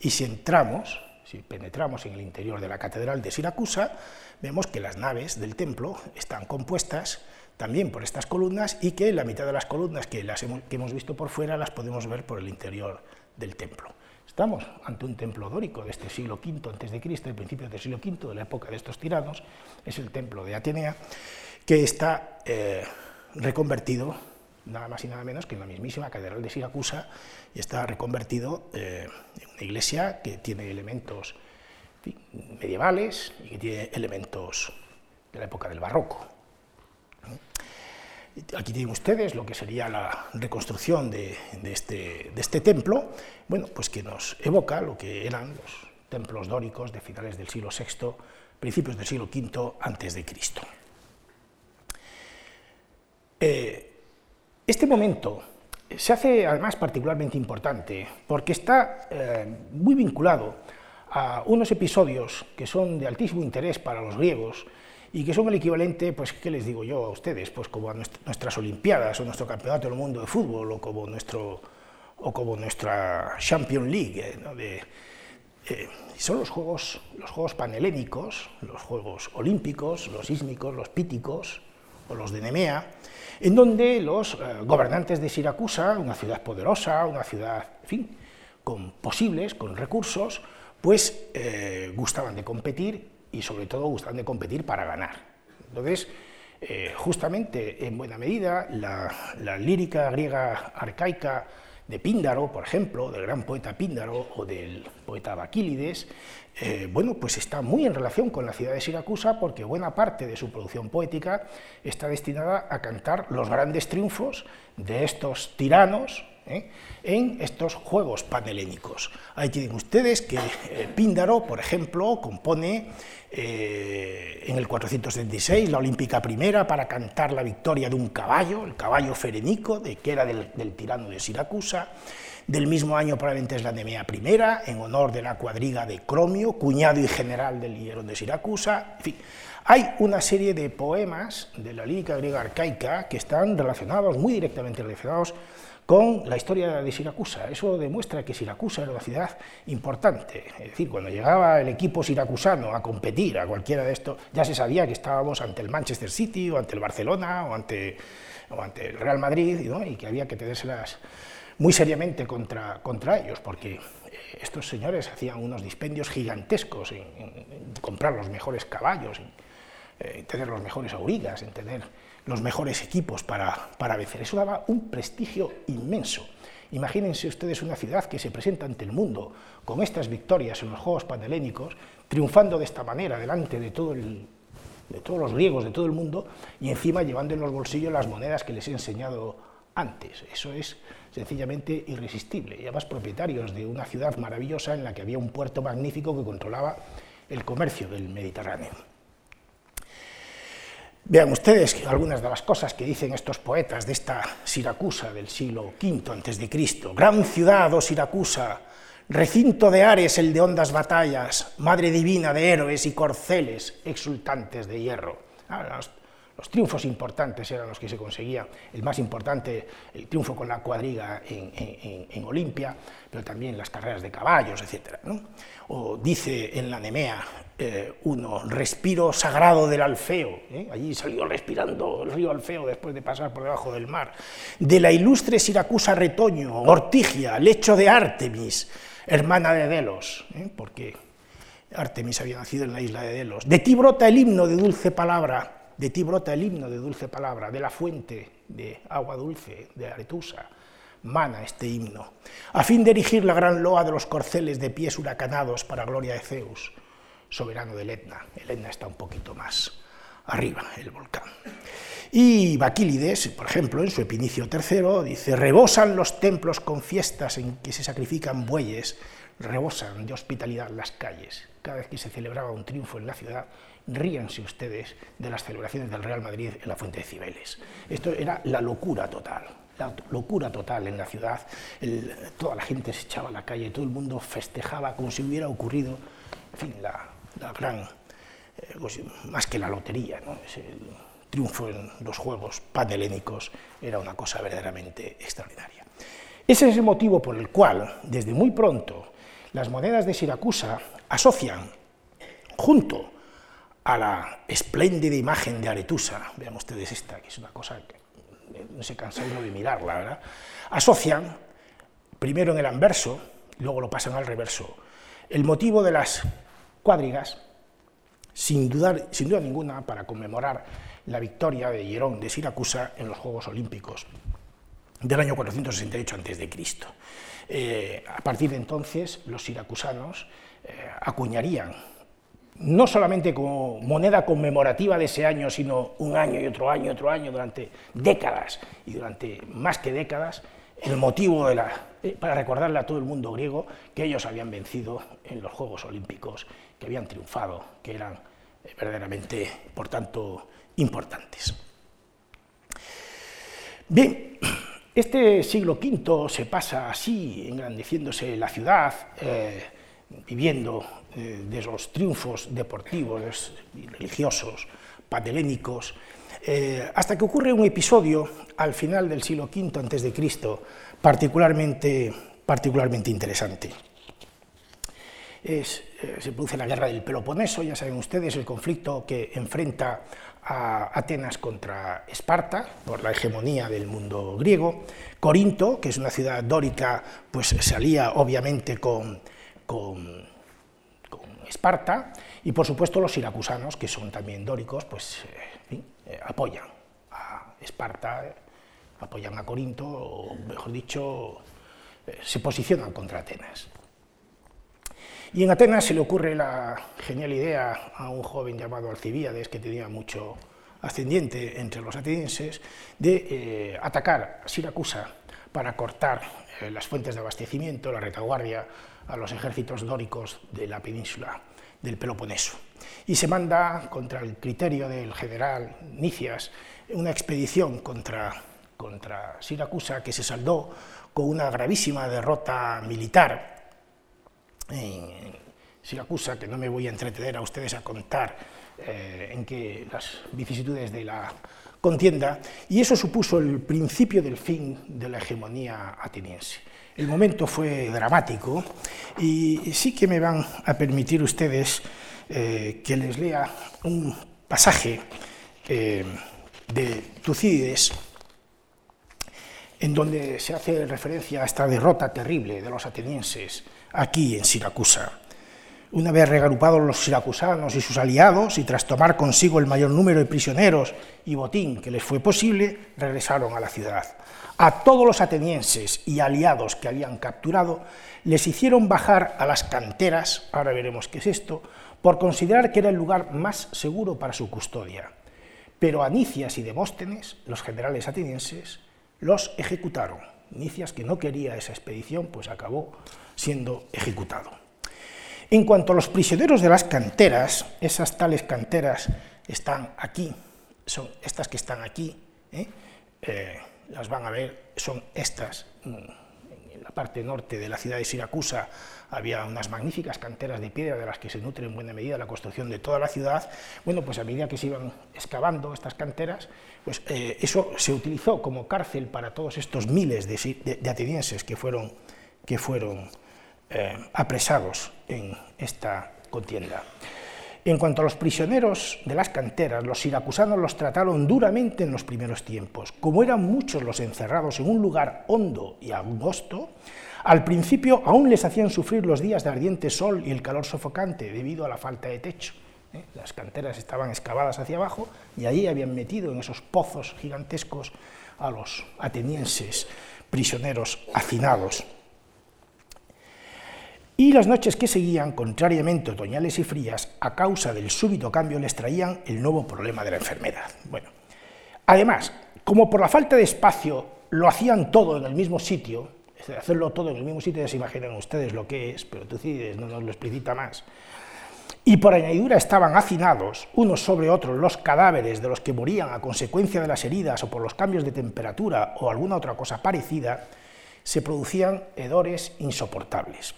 Y si entramos, si penetramos en el interior de la catedral de Siracusa, vemos que las naves del templo están compuestas también por estas columnas y que la mitad de las columnas que, las que hemos visto por fuera las podemos ver por el interior del templo. Estamos ante un templo dórico de este siglo V a.C., el principio del siglo V, de la época de estos tiranos, es el templo de Atenea, que está eh, reconvertido nada más y nada menos que en la mismísima catedral de Siracusa y está reconvertido eh, en una iglesia que tiene elementos medievales y que tiene elementos de la época del barroco. Aquí tienen ustedes lo que sería la reconstrucción de, este, de, este, templo, bueno, pues que nos evoca lo que eran los templos dóricos de finales del siglo VI, principios del siglo V antes de Cristo. Eh, este momento se hace además particularmente importante porque está eh, muy vinculado a unos episodios que son de altísimo interés para los griegos y que son el equivalente, pues, ¿qué les digo yo a ustedes? Pues como a nuestras Olimpiadas o nuestro Campeonato del Mundo de Fútbol o como, nuestro, o como nuestra Champions League. ¿eh? Eh, son los juegos, los juegos panhelénicos, los Juegos Olímpicos, los sísmicos, los píticos o los de Nemea, en donde los eh, gobernantes de Siracusa, una ciudad poderosa, una ciudad, en fin, con posibles, con recursos, pues gustaban de competir y sobre todo gustan de competir para ganar. Entonces, eh, justamente en buena medida, la, lírica griega arcaica de Píndaro, por ejemplo, del gran poeta Píndaro o del poeta Baquílides, eh, bueno, pues está muy en relación con la ciudad de Siracusa porque buena parte de su producción poética está destinada a cantar los grandes triunfos de estos tiranos ¿eh? en estos juegos panhelénicos. Ahí tienen ustedes que eh, Píndaro, por ejemplo, compone eh, en el 436 la Olímpica Primera para cantar la victoria de un caballo, el caballo ferenico, de, que era del, tirano de Siracusa. Del mismo año probablemente es la Nemea I, en honor de la cuadriga de Cromio, cuñado y general del hierón de Siracusa. En fin, hay una serie de poemas de la lírica griega arcaica que están relacionados, muy directamente relacionados, con la historia de Siracusa. Eso demuestra que Siracusa era una ciudad importante. Es decir, cuando llegaba el equipo siracusano a competir a cualquiera de estos, ya se sabía que estábamos ante el Manchester City o ante el Barcelona o ante, el Real Madrid y que había que tenérselas muy seriamente contra, contra ellos, porque eh, estos señores hacían unos dispendios gigantescos en, comprar los mejores caballos, en, en eh, tener los mejores aurigas, en tener los mejores equipos para, para vencer. Eso daba un prestigio inmenso. Imagínense ustedes una ciudad que se presenta ante el mundo con estas victorias en los Juegos Panhelénicos, triunfando de esta manera delante de, todo el, de todos los griegos de todo el mundo y encima llevando en los bolsillos las monedas que les he enseñado antes. Eso es sencillamente irresistible. Y además propietarios de una ciudad maravillosa en la que había un puerto magnífico que controlaba el comercio del Mediterráneo. Vean ustedes algunas de las cosas que dicen estos poetas de esta Siracusa del siglo V a.C. Gran ciudad, oh Siracusa, recinto de Ares, el de hondas batallas, madre divina de héroes y corceles exultantes de hierro. Ah, triunfos importantes eran los que se conseguía, el más importante, el triunfo con la cuadriga en, Olimpia, pero también las carreras de caballos, etc. O dice en la Nemea eh, uno, respiro sagrado del Alfeo, ¿eh? allí salió respirando el río Alfeo después de pasar por debajo del mar, de la ilustre Siracusa Retoño, Ortigia, lecho de Artemis, hermana de Delos, ¿eh? porque Artemis había nacido en la isla de Delos, de ti brota el himno de dulce palabra, de ti brota el himno de dulce palabra, de la fuente de agua dulce, de Aretusa, mana este himno, a fin de erigir la gran loa de los corceles de pies huracanados para gloria de Zeus, soberano del Etna. El Etna está un poquito más arriba, el volcán. Y Baquílides, por ejemplo, en su Epinicio III, dice, rebosan los templos con fiestas en que se sacrifican bueyes, rebosan de hospitalidad las calles. Cada vez que se celebraba un triunfo en la ciudad, ríanse ustedes de las celebraciones del Real Madrid en la Fuente de Cibeles. Esto era la locura total, la locura total en la ciudad. toda la gente se echaba a la calle, todo el mundo festejaba como si hubiera ocurrido, en fin, la, gran, eh, pues, más que la lotería, ¿no? el triunfo en los Juegos panhelénicos era una cosa verdaderamente extraordinaria. Ese es el motivo por el cual, desde muy pronto, las monedas de Siracusa asocian junto a la espléndida imagen de Aretusa, vean ustedes esta, que es una cosa que no se cansa uno de mirarla, ¿verdad? asocian, primero en el anverso, luego lo pasan al reverso, el motivo de las cuadrigas, sin, dudar, sin duda ninguna, para conmemorar la victoria de Hierón de Siracusa en los Juegos Olímpicos del año 468 a.C. Eh, a partir de entonces, los siracusanos eh, acuñarían no solamente como moneda conmemorativa de ese año, sino un año y otro año y otro año durante décadas y durante más que décadas, el motivo de la, eh, para recordarle a todo el mundo griego que ellos habían vencido en los Juegos Olímpicos, que habían triunfado, que eran eh, verdaderamente, por tanto, importantes. Bien, este siglo V se pasa así, engrandeciéndose la ciudad, eh, viviendo eh, de los triunfos deportivos religiosos, patelénicos, eh, hasta que ocurre un episodio al final del siglo V a.C., particularmente, particularmente interesante. Es, eh, se produce la guerra del Peloponeso, ya saben ustedes, el conflicto que enfrenta a Atenas contra Esparta por la hegemonía del mundo griego. Corinto, que es una ciudad dórica, pues salía obviamente con, con Esparta, y por supuesto los siracusanos, que son también dóricos, pues eh, eh, apoyan a Esparta, apoyan a Corinto, o mejor dicho, eh, se posicionan contra Atenas. Y en Atenas se le ocurre la genial idea a un joven llamado Alcibíades, que tenía mucho ascendiente entre los atenienses, de atacar a Siracusa para cortar las fuentes de abastecimiento, la retaguardia, a los ejércitos dóricos de la península del Peloponeso. Y se manda, contra el criterio del general Nicias, una expedición contra, contra Siracusa que se saldó con una gravísima derrota militar en Siracusa, que no me voy a entretener a ustedes a contar eh, en que las vicisitudes de la contienda, y eso supuso el principio del fin de la hegemonía ateniense. El momento fue dramático y sí que me van a permitir ustedes eh, que les lea un pasaje eh, de Tucídides en donde se hace referencia a esta derrota terrible de los atenienses aquí en Siracusa. Una vez reagrupados los siracusanos y sus aliados, y tras tomar consigo el mayor número de prisioneros y botín que les fue posible, regresaron a la ciudad. A todos los atenienses y aliados que habían capturado, les hicieron bajar a las canteras, ahora veremos qué es esto, por considerar que era el lugar más seguro para su custodia. Pero a Nicias y Demóstenes, los generales atenienses, los ejecutaron. Nicias, que no quería esa expedición, pues acabó siendo ejecutado. En cuanto a los prisioneros de las canteras, esas tales canteras están aquí, son estas que están aquí, ¿eh? Eh, las van a ver, son estas. Mm, en la parte norte de la ciudad de Siracusa había unas magníficas canteras de piedra de las que se nutre en buena medida la construcción de toda la ciudad. Bueno, pues a medida que se iban excavando estas canteras, pues eh, eso se utilizó como cárcel para todos estos miles de, atenienses que fueron, que fueron eh, apresados en esta contienda. En cuanto a los prisioneros de las canteras, los siracusanos los trataron duramente en los primeros tiempos. Como eran muchos los encerrados en un lugar hondo y angosto, al principio aún les hacían sufrir los días de ardiente sol y el calor sofocante debido a la falta de techo. ¿eh? Las canteras estaban excavadas hacia abajo y allí habían metido en esos pozos gigantescos a los atenienses prisioneros hacinados. Y las noches que seguían, contrariamente otoñales y frías, a causa del súbito cambio les traían el nuevo problema de la enfermedad. Bueno, además, como por la falta de espacio lo hacían todo en el mismo sitio, hacerlo todo en el mismo sitio, ya se imaginan ustedes lo que es, pero Tucídides no nos lo explicita más, y por añadidura estaban hacinados unos sobre otros los cadáveres de los que morían a consecuencia de las heridas o por los cambios de temperatura o alguna otra cosa parecida, se producían hedores insoportables.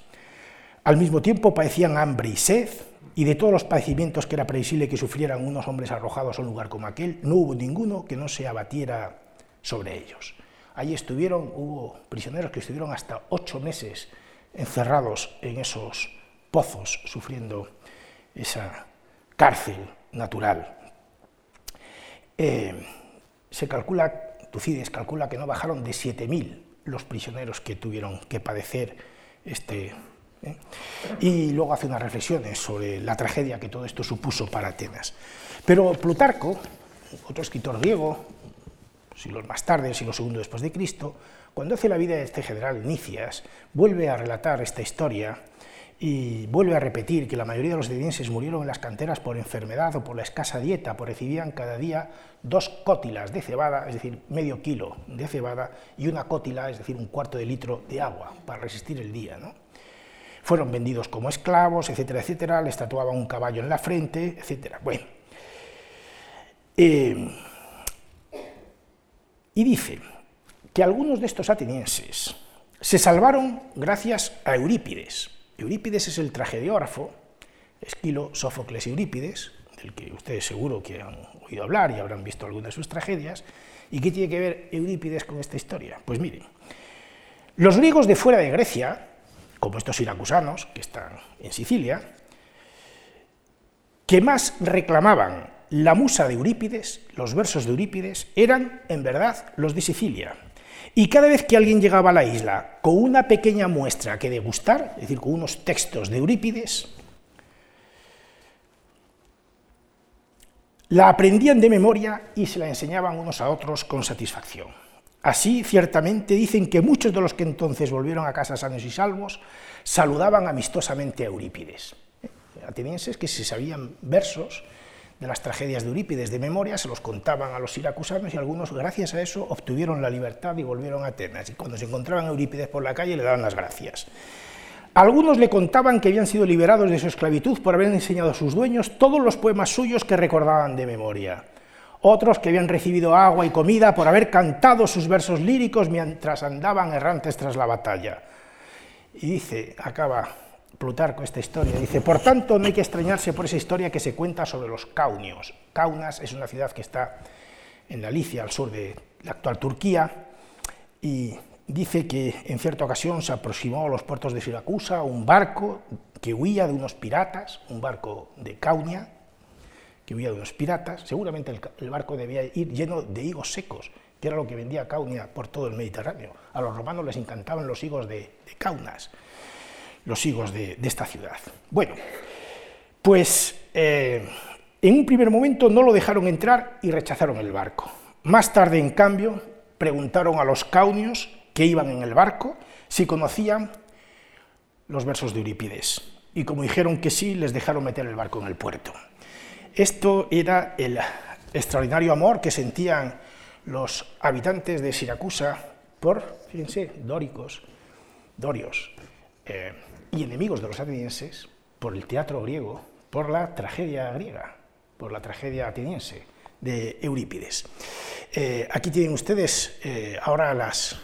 Al mismo tiempo padecían hambre y sed, y de todos los padecimientos que era previsible que sufrieran unos hombres arrojados a un lugar como aquel, no hubo ninguno que no se abatiera sobre ellos. Allí estuvieron, hubo prisioneros que estuvieron hasta ocho meses encerrados en esos pozos, sufriendo esa cárcel natural. Eh, se calcula, Tucídides calcula que no bajaron de 7.000 los prisioneros que tuvieron que padecer este ¿eh? Y luego hace unas reflexiones sobre la tragedia que todo esto supuso para Atenas. Pero Plutarco, otro escritor griego, siglos más tarde, siglo segundo después de Cristo, cuando hace la vida de este general Nicias, vuelve a relatar esta historia y vuelve a repetir que la mayoría de los atenienses murieron en las canteras por enfermedad o por la escasa dieta, por recibían cada día dos cótilas de cebada, es decir, medio kilo de cebada, y una cótila, es decir, un cuarto de litro de agua para resistir el día. ¿no? Fueron vendidos como esclavos, etcétera, etcétera, les tatuaban un caballo en la frente, etcétera. Bueno. Eh, y dice que algunos de estos atenienses se salvaron gracias a Eurípides, Eurípides es el tragediógrafo, Esquilo, Sófocles y Eurípides, del que ustedes seguro que han oído hablar y habrán visto algunas de sus tragedias. ¿Y qué tiene que ver Eurípides con esta historia? Pues miren, los griegos de fuera de Grecia, como estos siracusanos que están en Sicilia, que más reclamaban la musa de Eurípides, los versos de Eurípides, eran en verdad los de Sicilia, y cada vez que alguien llegaba a la isla con una pequeña muestra que degustar, es decir, con unos textos de Eurípides, la aprendían de memoria y se la enseñaban unos a otros con satisfacción. Así, ciertamente, dicen que muchos de los que entonces volvieron a casa sanos y salvos saludaban amistosamente a Eurípides. ¿Eh? Atenienses que se sabían versos de las tragedias de Eurípides de memoria, se los contaban a los siracusanos y algunos, gracias a eso, obtuvieron la libertad y volvieron a Atenas. Y cuando se encontraban a Eurípides por la calle, le daban las gracias. Algunos le contaban que habían sido liberados de su esclavitud por haber enseñado a sus dueños todos los poemas suyos que recordaban de memoria. Otros que habían recibido agua y comida por haber cantado sus versos líricos mientras andaban errantes tras la batalla. Y dice, acaba Plutarco esta historia. Dice, por tanto, no hay que extrañarse por esa historia que se cuenta sobre los caunios. Kaunas es una ciudad que está en la Licia, al sur de la actual Turquía, y dice que en cierta ocasión se aproximó a los puertos de Siracusa un barco que huía de unos piratas, un barco de Caunia, que huía de unos piratas. Seguramente el, barco debía ir lleno de higos secos, que era lo que vendía Caunia por todo el Mediterráneo. A los romanos les encantaban los higos de, de Kaunas los higos de, esta ciudad. Bueno, pues eh, en un primer momento no lo dejaron entrar y rechazaron el barco. Más tarde, en cambio, preguntaron a los caunios que iban en el barco si conocían los versos de Eurípides. Y como dijeron que sí, les dejaron meter el barco en el puerto. Esto era el extraordinario amor que sentían los habitantes de Siracusa por, fíjense, dóricos, dorios, eh, y enemigos de los atenienses por el teatro griego, por la tragedia griega, por la tragedia ateniense de Eurípides. Eh, aquí tienen ustedes eh, ahora las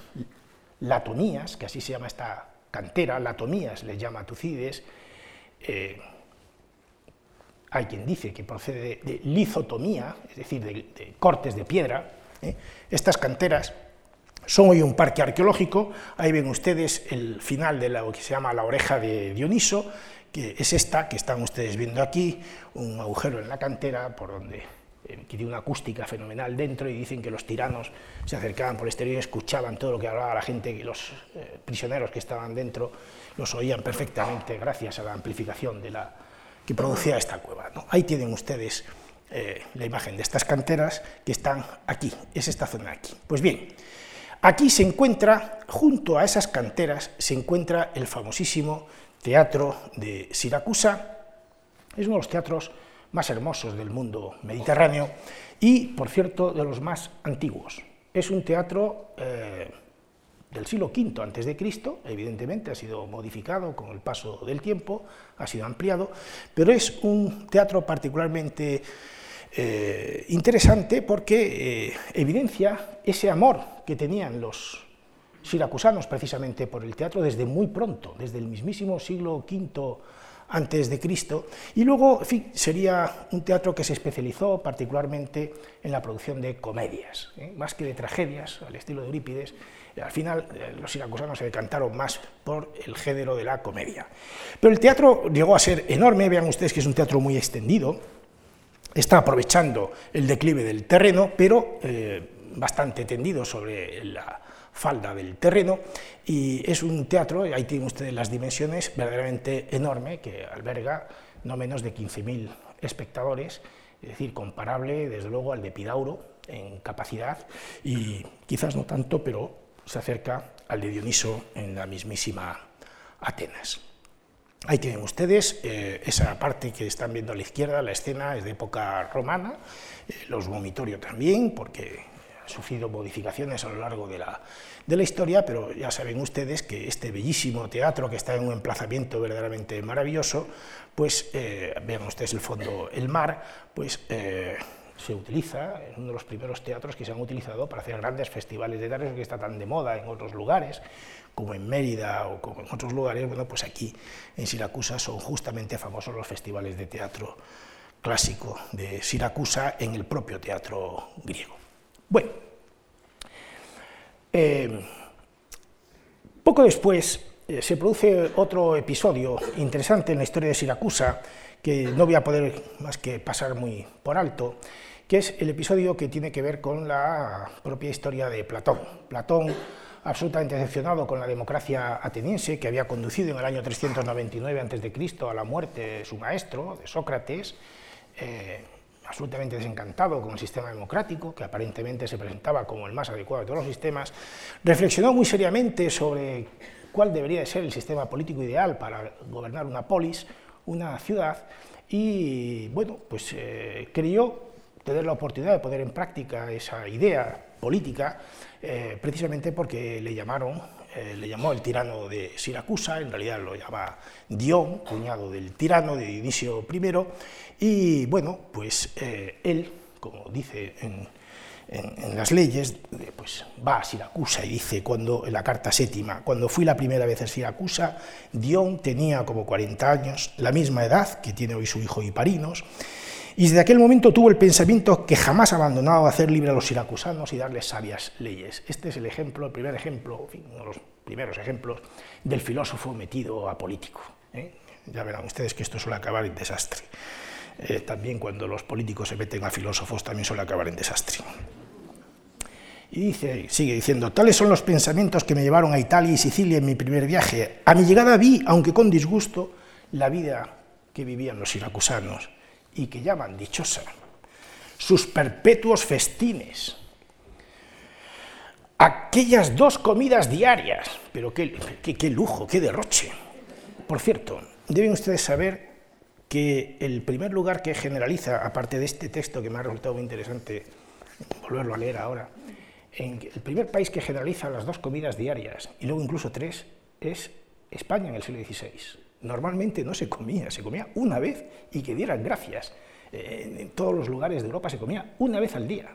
latonías, que así se llama esta cantera, latonías le llama Tucides. Hay quien dice que procede de, lizotomía, es decir, de cortes de piedra. Estas canteras son hoy un parque arqueológico, ahí ven ustedes el final de lo que se llama la oreja de Dioniso, que es esta que están ustedes viendo aquí, un agujero en la cantera por donde eh, tiene una acústica fenomenal dentro y dicen que los tiranos se acercaban por el exterior y escuchaban todo lo que hablaba la gente, los eh, prisioneros que estaban dentro los oían perfectamente gracias a la amplificación de la, que producía esta cueva. Ahí tienen ustedes eh, la imagen de estas canteras que están aquí, es esta zona aquí. Pues bien, Aquí se encuentra, junto a esas canteras, se encuentra el famosísimo Teatro de Siracusa. Es uno de los teatros más hermosos del mundo mediterráneo y, por cierto, de los más antiguos. Es un teatro eh, del siglo V antes de Cristo, evidentemente ha sido modificado con el paso del tiempo, ha sido ampliado, pero es un teatro particularmente eh, interesante porque eh, evidencia ese amor que tenían los siracusanos precisamente por el teatro desde muy pronto, desde el mismísimo siglo V antes de Cristo, y luego, sería un teatro que se especializó particularmente en la producción de comedias, ¿eh? más que de tragedias, al estilo de Eurípides, al final los siracusanos se decantaron más por el género de la comedia. Pero el teatro llegó a ser enorme, vean ustedes que es un teatro muy extendido, está aprovechando el declive del terreno, pero eh, bastante tendido sobre la falda del terreno, y es un teatro, ahí tienen ustedes las dimensiones, verdaderamente enorme, que alberga no menos de 15.000 espectadores, es decir, comparable desde luego al de Pidauro en capacidad, y quizás no tanto, pero se acerca al de Dioniso en la mismísima Atenas. Ahí tienen ustedes eh, esa parte que están viendo a la izquierda, la escena es de época romana, eh, los vomitorios también, porque ha sufrido modificaciones a lo largo de la, de la, historia, pero ya saben ustedes que este bellísimo teatro que está en un emplazamiento verdaderamente maravilloso, pues eh, vean ustedes el fondo, el mar, pues se utiliza en uno de los primeros teatros que se han utilizado para hacer grandes festivales de teatro que está tan de moda en otros lugares, como en Mérida o como en otros lugares, bueno, pues aquí en Siracusa son justamente famosos los festivales de teatro clásico de Siracusa en el propio teatro griego. Bueno, eh, poco después eh, se produce otro episodio interesante en la historia de Siracusa, que no voy a poder más que pasar muy por alto, que es el episodio que tiene que ver con la propia historia de Platón. Platón absolutamente decepcionado con la democracia ateniense, que había conducido en el año 399 a.C. a la muerte de su maestro, de Sócrates, eh, absolutamente desencantado con el sistema democrático, que aparentemente se presentaba como el más adecuado de todos los sistemas, reflexionó muy seriamente sobre cuál debería de ser el sistema político ideal para gobernar una polis, una ciudad, y bueno, pues eh, creyó tener la oportunidad de poner en práctica esa idea política, eh, precisamente porque le llamaron, eh, le llamó el tirano de Siracusa, en realidad lo llama Dion, cuñado del tirano de Dionisio I, y bueno, pues eh, él, como dice en, las leyes, pues va a Siracusa y dice cuando en la carta séptima, cuando fui la primera vez a Siracusa, Dion tenía como 40 años, la misma edad que tiene hoy su hijo Hiparinos, y desde aquel momento tuvo el pensamiento que jamás ha abandonado hacer libre a los siracusanos y darles sabias leyes. Este es el ejemplo, el primer ejemplo, uno de los primeros ejemplos del filósofo metido a político. ¿eh? Ya verán ustedes que esto suele acabar en desastre. Eh, también cuando los políticos se meten a filósofos también suele acabar en desastre. Y dice, sigue diciendo, tales son los pensamientos que me llevaron a Italia y Sicilia en mi primer viaje. A mi llegada vi, aunque con disgusto, la vida que vivían los siracusanos y que llaman dichosa, sus perpetuos festines, aquellas dos comidas diarias, pero qué, lujo, qué derroche. Por cierto, deben ustedes saber que el primer lugar que generaliza, aparte de este texto que me ha resultado muy interesante volverlo a leer ahora, en el primer país que generaliza las dos comidas diarias y luego incluso tres es España en el siglo XVI normalmente no se comía, se comía una vez y que dieran gracias. Eh, en todos los lugares de Europa se comía una vez al día.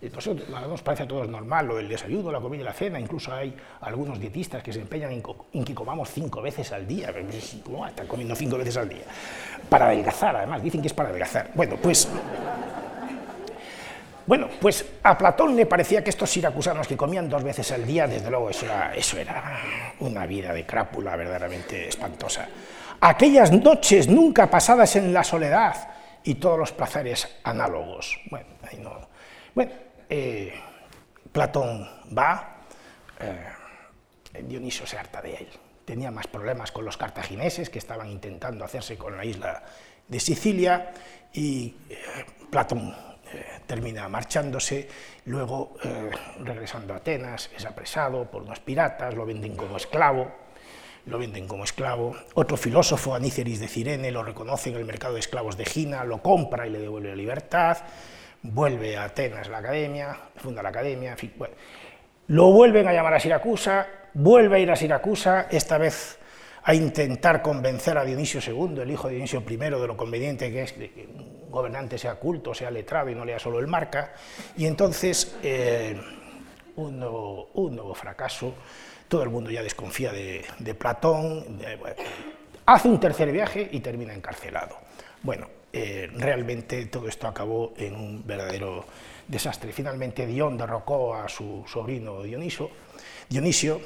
Entonces, nos parece a todos normal lo del desayuno, la comida y la cena. Incluso hay algunos dietistas que se empeñan en, que comamos cinco veces al día. ¿Cómo están comiendo cinco veces al día? Para adelgazar, además, dicen que es para adelgazar. Bueno, pues bueno, pues a Platón le parecía que estos siracusanos que comían dos veces al día, desde luego eso era, eso era una vida de crápula verdaderamente espantosa. Aquellas noches nunca pasadas en la soledad y todos los placeres análogos. Bueno, ahí no. Bueno, eh, Platón va, eh, Dioniso se harta de él. Tenía más problemas con los cartagineses que estaban intentando hacerse con la isla de Sicilia y eh, Platón eh, termina marchándose, luego eh, regresando a Atenas, es apresado por unos piratas, lo venden como esclavo, lo venden como esclavo. Otro filósofo, Aníceris de Cirene, lo reconoce en el mercado de esclavos de Gina, lo compra y le devuelve la libertad, vuelve a Atenas la academia, funda la academia, en fin, Lo vuelven a llamar a Siracusa, vuelve a ir a Siracusa, esta vez a intentar convencer a Dionisio II, el hijo de Dionisio I, de lo conveniente que es que un gobernante sea culto, sea letrado y no lea solo el marca, y entonces eh, un, nuevo, fracaso, todo el mundo ya desconfía de, Platón, hace un tercer viaje y termina encarcelado. Bueno, eh, realmente todo esto acabó en un verdadero desastre. Finalmente Dion derrocó a su sobrino Dionisio, Dionisio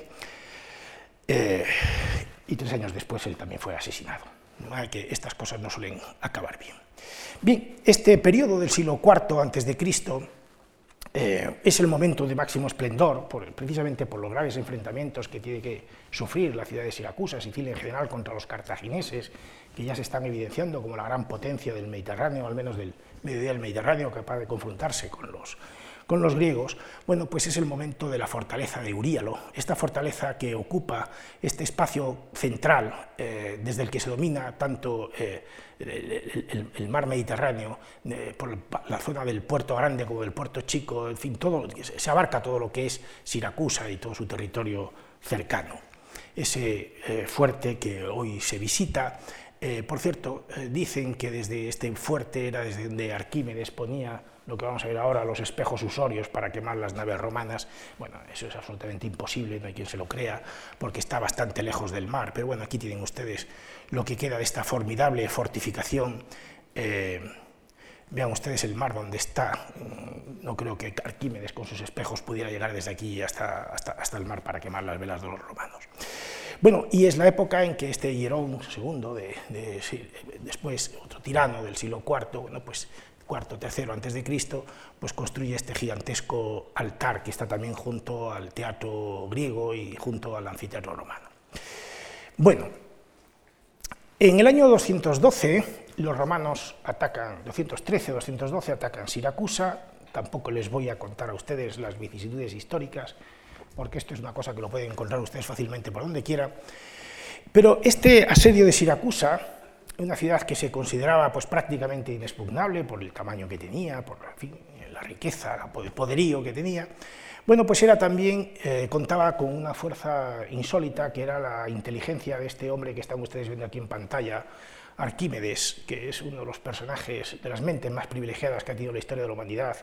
eh, y tres años después él también fue asesinado. que estas cosas no suelen acabar bien. Bien, este periodo del siglo IV antes de Cristo eh, es el momento de máximo esplendor, precisamente por los graves enfrentamientos que tiene que sufrir la ciudad de Siracusa, Sicilia en general, contra los cartagineses, que ya se están evidenciando como la gran potencia del Mediterráneo, al menos del mediodía del Mediterráneo, capaz de confrontarse con los, con los griegos, bueno, pues es el momento de la fortaleza de Euríalo, esta fortaleza que ocupa este espacio central eh, desde el que se domina tanto eh, el, mar Mediterráneo, eh, por la zona del puerto grande como del puerto chico, en fin, todo, se abarca todo lo que es Siracusa y todo su territorio cercano. Ese fuerte que hoy se visita por cierto, dicen que desde este fuerte era desde donde Arquímedes ponía lo que vamos a ver ahora, los espejos usorios para quemar las naves romanas, bueno, eso es absolutamente imposible, no hay quien se lo crea, porque está bastante lejos del mar, pero bueno, aquí tienen ustedes lo que queda de esta formidable fortificación. Eh, vean ustedes el mar donde está, mm, no creo que Arquímedes con sus espejos pudiera llegar desde aquí hasta, hasta, el mar para quemar las velas de los romanos. Bueno, y es la época en que este Hierón II, de, después otro tirano del siglo IV, bueno, pues cuarto, tercero antes de Cristo, pues construye este gigantesco altar que está también junto al teatro griego y junto al anfiteatro romano. Bueno, en el año 212 los romanos atacan, 213-212 atacan Siracusa, tampoco les voy a contar a ustedes las vicisitudes históricas, porque esto es una cosa que lo pueden encontrar ustedes fácilmente por donde quiera, pero este asedio de Siracusa, una ciudad que se consideraba pues, prácticamente inexpugnable por el tamaño que tenía, por la riqueza, el poderío que tenía, bueno, pues era también, eh, contaba con una fuerza insólita, que era la inteligencia de este hombre que están ustedes viendo aquí en pantalla, Arquímedes, que es uno de los personajes, de las mentes más privilegiadas que ha tenido la historia de la humanidad,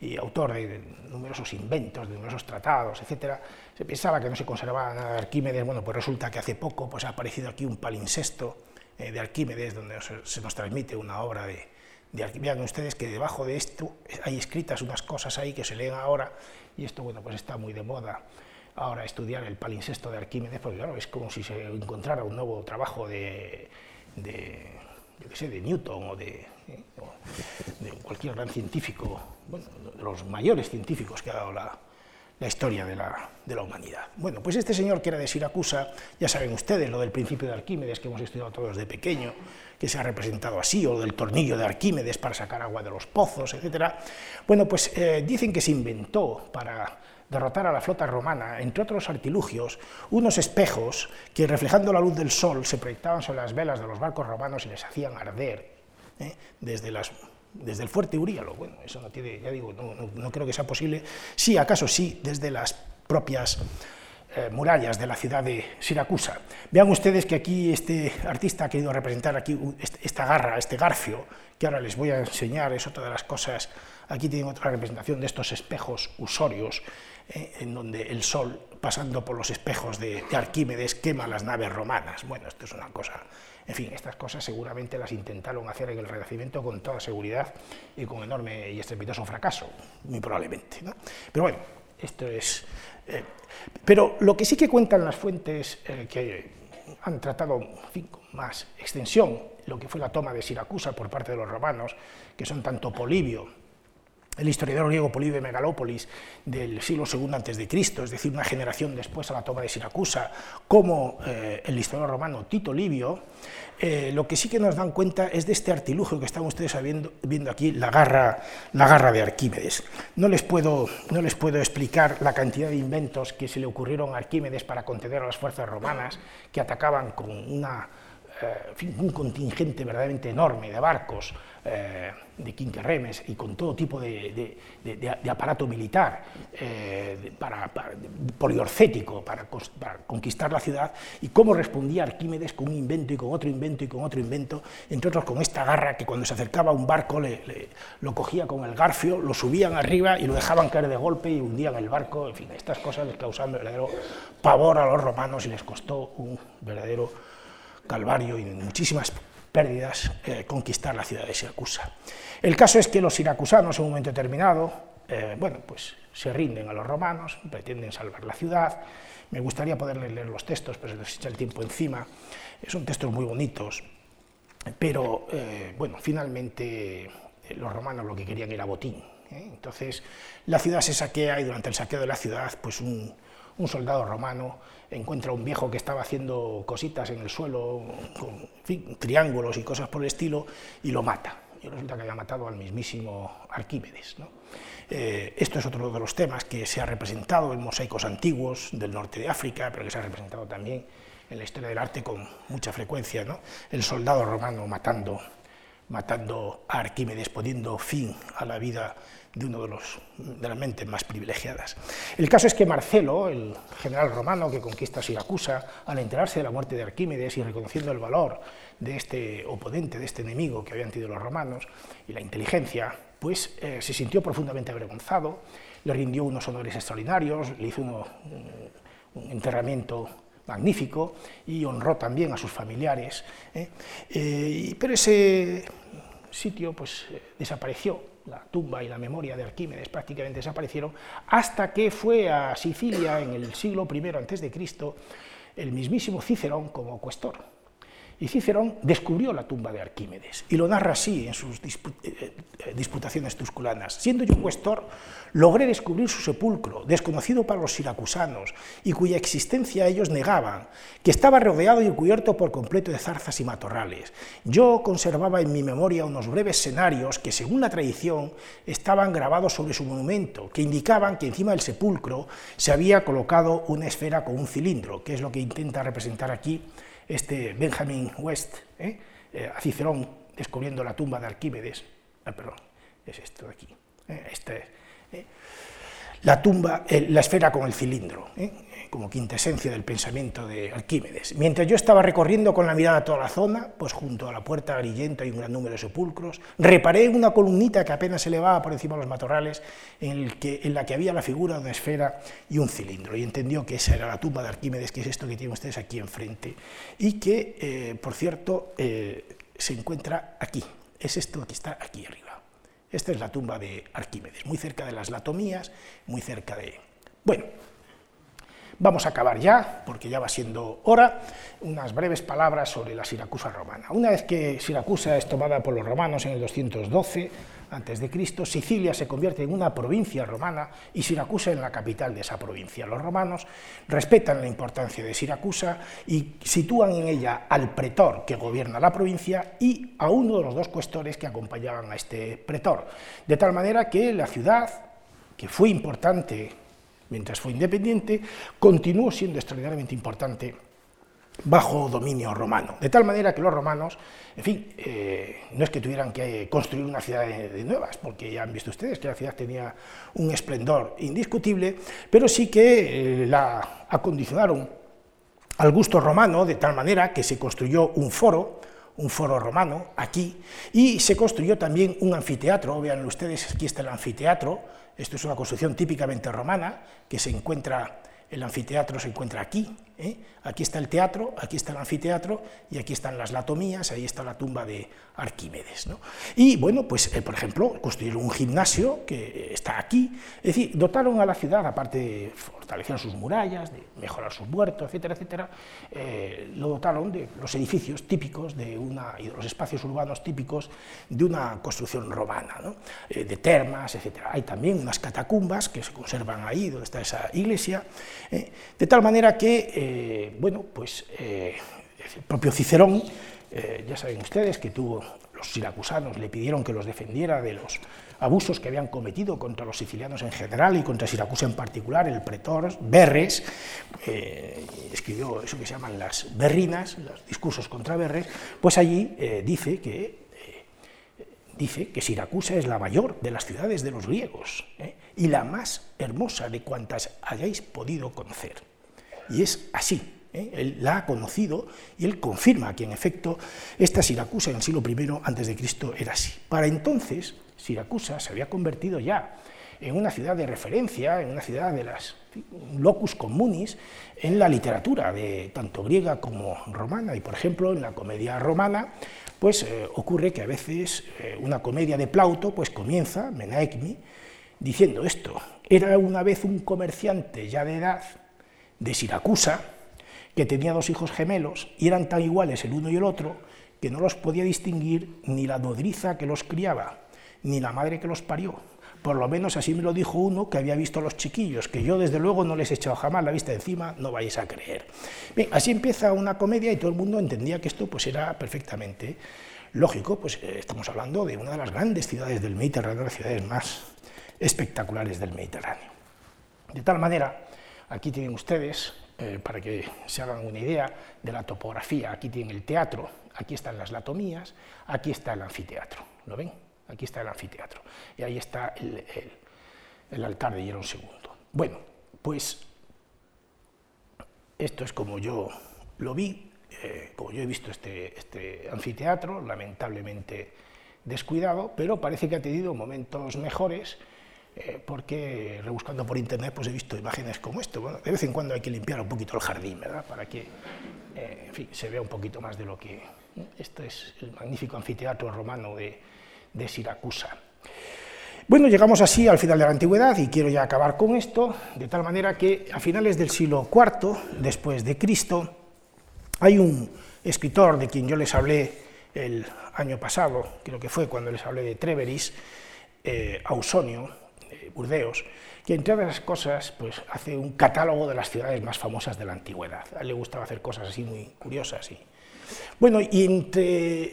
y autor de numerosos inventos, de numerosos tratados, etc. Se pensaba que no se conservaba nada de Arquímedes, bueno, pues resulta que hace poco pues, ha aparecido aquí un palincesto eh, de Arquímedes, donde se nos transmite una obra de, de Arquímedes. Vean ustedes que debajo de esto hay escritas unas cosas ahí que se leen ahora, y esto bueno, pues está muy de moda ahora estudiar el palincesto de Arquímedes, porque claro, es como si se encontrara un nuevo trabajo de, yo qué sé, de Newton o de, eh, de, cualquier gran científico, los mayores científicos que ha dado la, la historia de la, de la, humanidad. Bueno, pues este señor que era de Siracusa, ya saben ustedes lo del principio de Arquímedes, que hemos estudiado todos de pequeño, que se ha representado así, o del tornillo de Arquímedes para sacar agua de los pozos, etc. Bueno, pues eh, dicen que se inventó para derrotar a la flota romana, entre otros artilugios, unos espejos que reflejando la luz del sol se proyectaban sobre las velas de los barcos romanos y les hacían arder ¿eh? desde las desde el fuerte Uríalo, bueno, eso no tiene, ya digo, no, creo que sea posible, sí, acaso sí, desde las propias eh, murallas de la ciudad de Siracusa. Vean ustedes que aquí este artista ha querido representar aquí esta garra, este garfio, que ahora les voy a enseñar, es otra de las cosas, aquí tienen otra representación de estos espejos usorios, eh, en donde el sol, pasando por los espejos de, de Arquímedes, quema las naves romanas. Bueno, esto es una cosa en fin, estas cosas seguramente las intentaron hacer en el Renacimiento con toda seguridad y con enorme y estrepitoso fracaso, muy probablemente. Pero bueno, esto es... Eh, pero lo que sí que cuentan las fuentes eh, que han tratado con más extensión lo que fue la toma de Siracusa por parte de los romanos, que son tanto Polibio, el historiador griego Polibio de Megalópolis del siglo II a.C., es decir, una generación después a la toma de Siracusa, como eh, el historiador romano Tito Livio, eh, lo que sí que nos dan cuenta es de este artilugio que están ustedes viendo, aquí, la garra, la garra de Arquímedes. No les, puedo, no les puedo explicar la cantidad de inventos que se le ocurrieron a Arquímedes para contener a las fuerzas romanas que atacaban con eh, un contingente verdaderamente enorme de barcos, de quinquerremes y con todo tipo de, aparato militar eh, para, poliorcético para, conquistar la ciudad y cómo respondía Arquímedes con un invento y con otro invento y con otro invento, entre otros con esta garra que cuando se acercaba a un barco le, lo cogía con el garfio, lo subían arriba y lo dejaban caer de golpe y hundían el barco, en fin, estas cosas les verdadero pavor a los romanos y les costó un verdadero calvario y muchísimas pérdidas eh, conquistar la ciudad de Siracusa. El caso es que los siracusanos en un momento determinado, eh, bueno, pues se rinden a los romanos, pretenden salvar la ciudad. Me gustaría poderles leer los textos, pero se les echa el tiempo encima. Son textos muy bonitos, pero eh, bueno, finalmente los romanos lo que querían era botín. Entonces la ciudad se saquea y durante el saqueo de la ciudad, pues un, un soldado romano encuentra a un viejo que estaba haciendo cositas en el suelo, con triángulos y cosas por el estilo, y lo mata. y resulta que había matado al mismísimo Arquímedes. Eh, esto es otro de los temas que se ha representado en mosaicos antiguos del norte de África, pero que se ha representado también en la historia del arte con mucha frecuencia, el soldado romano matando, matando a Arquímedes, poniendo fin a la vida de uno de, los, de las mentes más privilegiadas. El caso es que Marcelo, el general romano que conquista Siracusa, al enterarse de la muerte de Arquímedes y reconociendo el valor de este oponente, de este enemigo que habían tenido los romanos, y la inteligencia, pues eh, se sintió profundamente avergonzado, le rindió unos honores extraordinarios, le hizo un enterramiento magnífico y honró también a sus familiares. ¿eh? Eh, pero ese sitio pues, desapareció la tumba y la memoria de Arquímedes prácticamente desaparecieron, hasta que fue a Sicilia en el siglo I a.C. el mismísimo Cicerón como cuestor. Y Cicerón descubrió la tumba de Arquímedes y lo narra así en sus eh, eh, disputaciones tusculanas. Siendo yo cuestor, logré descubrir su sepulcro, desconocido para los siracusanos y cuya existencia ellos negaban, que estaba rodeado y cubierto por completo de zarzas y matorrales. Yo conservaba en mi memoria unos breves escenarios que, según la tradición, estaban grabados sobre su monumento, que indicaban que encima del sepulcro se había colocado una esfera con un cilindro, que es lo que intenta representar aquí este Benjamin West, ¿eh? Eh, a Cicerón descubriendo la tumba de Arquímedes, ah, perdón, es esto de aquí, ¿eh? este, la tumba, la esfera con el cilindro, como quintesencia del pensamiento de Arquímedes. Mientras yo estaba recorriendo con la mirada toda la zona, pues junto a la puerta grillenta hay un gran número de sepulcros, reparé una columnita que apenas se elevaba por encima de los matorrales, en la que había la figura de una esfera y un cilindro, y entendió que esa era la tumba de Arquímedes, que es esto que tienen ustedes aquí enfrente, y que, eh, por cierto, eh, se encuentra aquí, es esto que está aquí arriba. Esta es la tumba de Arquímedes, muy cerca de las latomías, muy cerca de... Bueno, Vamos a acabar ya, porque ya va siendo hora, unas breves palabras sobre la Siracusa romana. Una vez que Siracusa es tomada por los romanos en el 212 a.C., Sicilia se convierte en una provincia romana y Siracusa en la capital de esa provincia. Los romanos respetan la importancia de Siracusa y sitúan en ella al pretor que gobierna la provincia y a uno de los dos cuestores que acompañaban a este pretor. De tal manera que la ciudad, que fue importante mientras fue independiente, continuó siendo extraordinariamente importante bajo dominio romano. De tal manera que los romanos, en fin, eh, no es que tuvieran que construir una ciudad de, nuevas, porque ya han visto ustedes que la ciudad tenía un esplendor indiscutible, pero sí que eh, la acondicionaron al gusto romano, de tal manera que se construyó un foro, un foro romano aquí, y se construyó también un anfiteatro, vean ustedes, aquí está el anfiteatro, esto es una construcción típicamente romana que se encuentra, el anfiteatro se encuentra aquí, ¿eh? Aquí está el teatro, aquí está el anfiteatro y aquí están las latomías, ahí está la tumba de Arquímedes. Y bueno, pues eh, por ejemplo, construyeron un gimnasio que está aquí, es decir, dotaron a la ciudad, aparte de fortalecer sus murallas, de mejorar sus huertos, etcétera, etcétera, eh, lo dotaron de los edificios típicos de una, y de los espacios urbanos típicos de una construcción romana, de termas, etcétera. Hay también unas catacumbas que se conservan ahí, donde está esa iglesia, de tal manera que eh, bueno, pues eh, el propio Cicerón, eh, ya saben ustedes que tuvo, los siracusanos le pidieron que los defendiera de los abusos que habían cometido contra los sicilianos en general y contra Siracusa en particular, el pretor Berres, escribió eso que se llaman las berrinas, los discursos contra Berres, pues allí dice que dice que Siracusa es la mayor de las ciudades de los griegos y la más hermosa de cuantas hayáis podido conocer. Y es así. ¿eh? Él la ha conocido y él confirma que en efecto esta Siracusa en el siglo I antes de Cristo era así. Para entonces Siracusa se había convertido ya en una ciudad de referencia, en una ciudad de las locus communis en la literatura de tanto griega como romana y por ejemplo en la comedia romana pues eh, ocurre que a veces eh, una comedia de Plauto pues comienza Menaecmi diciendo esto era una vez un comerciante ya de edad de Siracusa, que tenía dos hijos gemelos y eran tan iguales el uno y el otro que no los podía distinguir ni la nodriza que los criaba, ni la madre que los parió. Por lo menos así me lo dijo uno que había visto a los chiquillos, que yo desde luego no les he echado jamás la vista encima, no vais a creer. Bien, así empieza una comedia y todo el mundo entendía que esto pues era perfectamente Lógico, pues eh, estamos hablando de una de las grandes ciudades del Mediterráneo, las ciudades más espectaculares del Mediterráneo. De tal manera, aquí tienen ustedes, eh, para que se hagan una idea de la topografía, aquí tienen el teatro, aquí están las latomías, aquí está el anfiteatro, ¿lo ven? Aquí está el anfiteatro, y ahí está el, altar de Hierón II. Bueno, pues esto es como yo lo vi, eh, como yo he visto este, este, anfiteatro, lamentablemente descuidado, pero parece que ha tenido momentos mejores, eh, porque rebuscando por internet pues he visto imágenes como esto. Bueno, de vez en cuando hay que limpiar un poquito el jardín, ¿verdad? Para que eh, se vea un poquito más de lo que... Este es el magnífico anfiteatro romano de, de Siracusa. Bueno, llegamos así al final de la antigüedad y quiero ya acabar con esto, de tal manera que a finales del siglo IV después de Cristo hay un escritor de quien yo les hablé el año pasado, creo que fue cuando les hablé de Treveris, eh, Ausonio, Burdeos, que entre otras cosas pues, hace un catálogo de las ciudades más famosas de la antigüedad. Le gustaba hacer cosas así muy curiosas. Y... Bueno, y entre,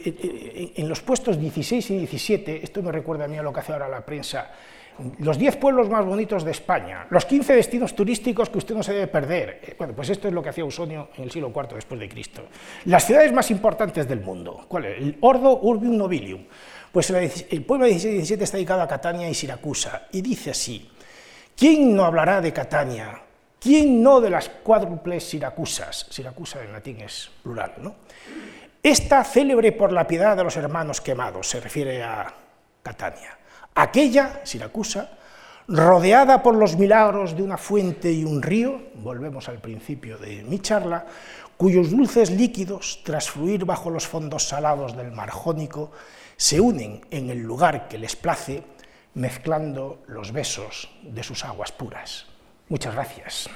en los puestos 16 y 17, esto me recuerda a mí a lo que hace ahora la prensa, los 10 pueblos más bonitos de España, los 15 destinos turísticos que usted no se debe perder. Eh, bueno, pues esto es lo que hacía Ausonio en el siglo IV después de Cristo. Las ciudades más importantes del mundo, ¿cuál es? El Ordo Urbium Nobilium. Pues el pueblo 16 y 17 está dedicado a Catania y Siracusa, y dice así, ¿quién no hablará de Catania? ¿Quién no de las cuádruples Siracusas? Siracusa en latín es plural, ¿no? Esta célebre por la piedad de los hermanos quemados, se refiere a Catania. Aquella, Siracusa, rodeada por los milagros de una fuente y un río, volvemos al principio de mi charla, cuyos dulces líquidos, tras fluir bajo los fondos salados del mar Jónico, se unen en el lugar que les place, mezclando los besos de sus aguas puras. Muchas gracias.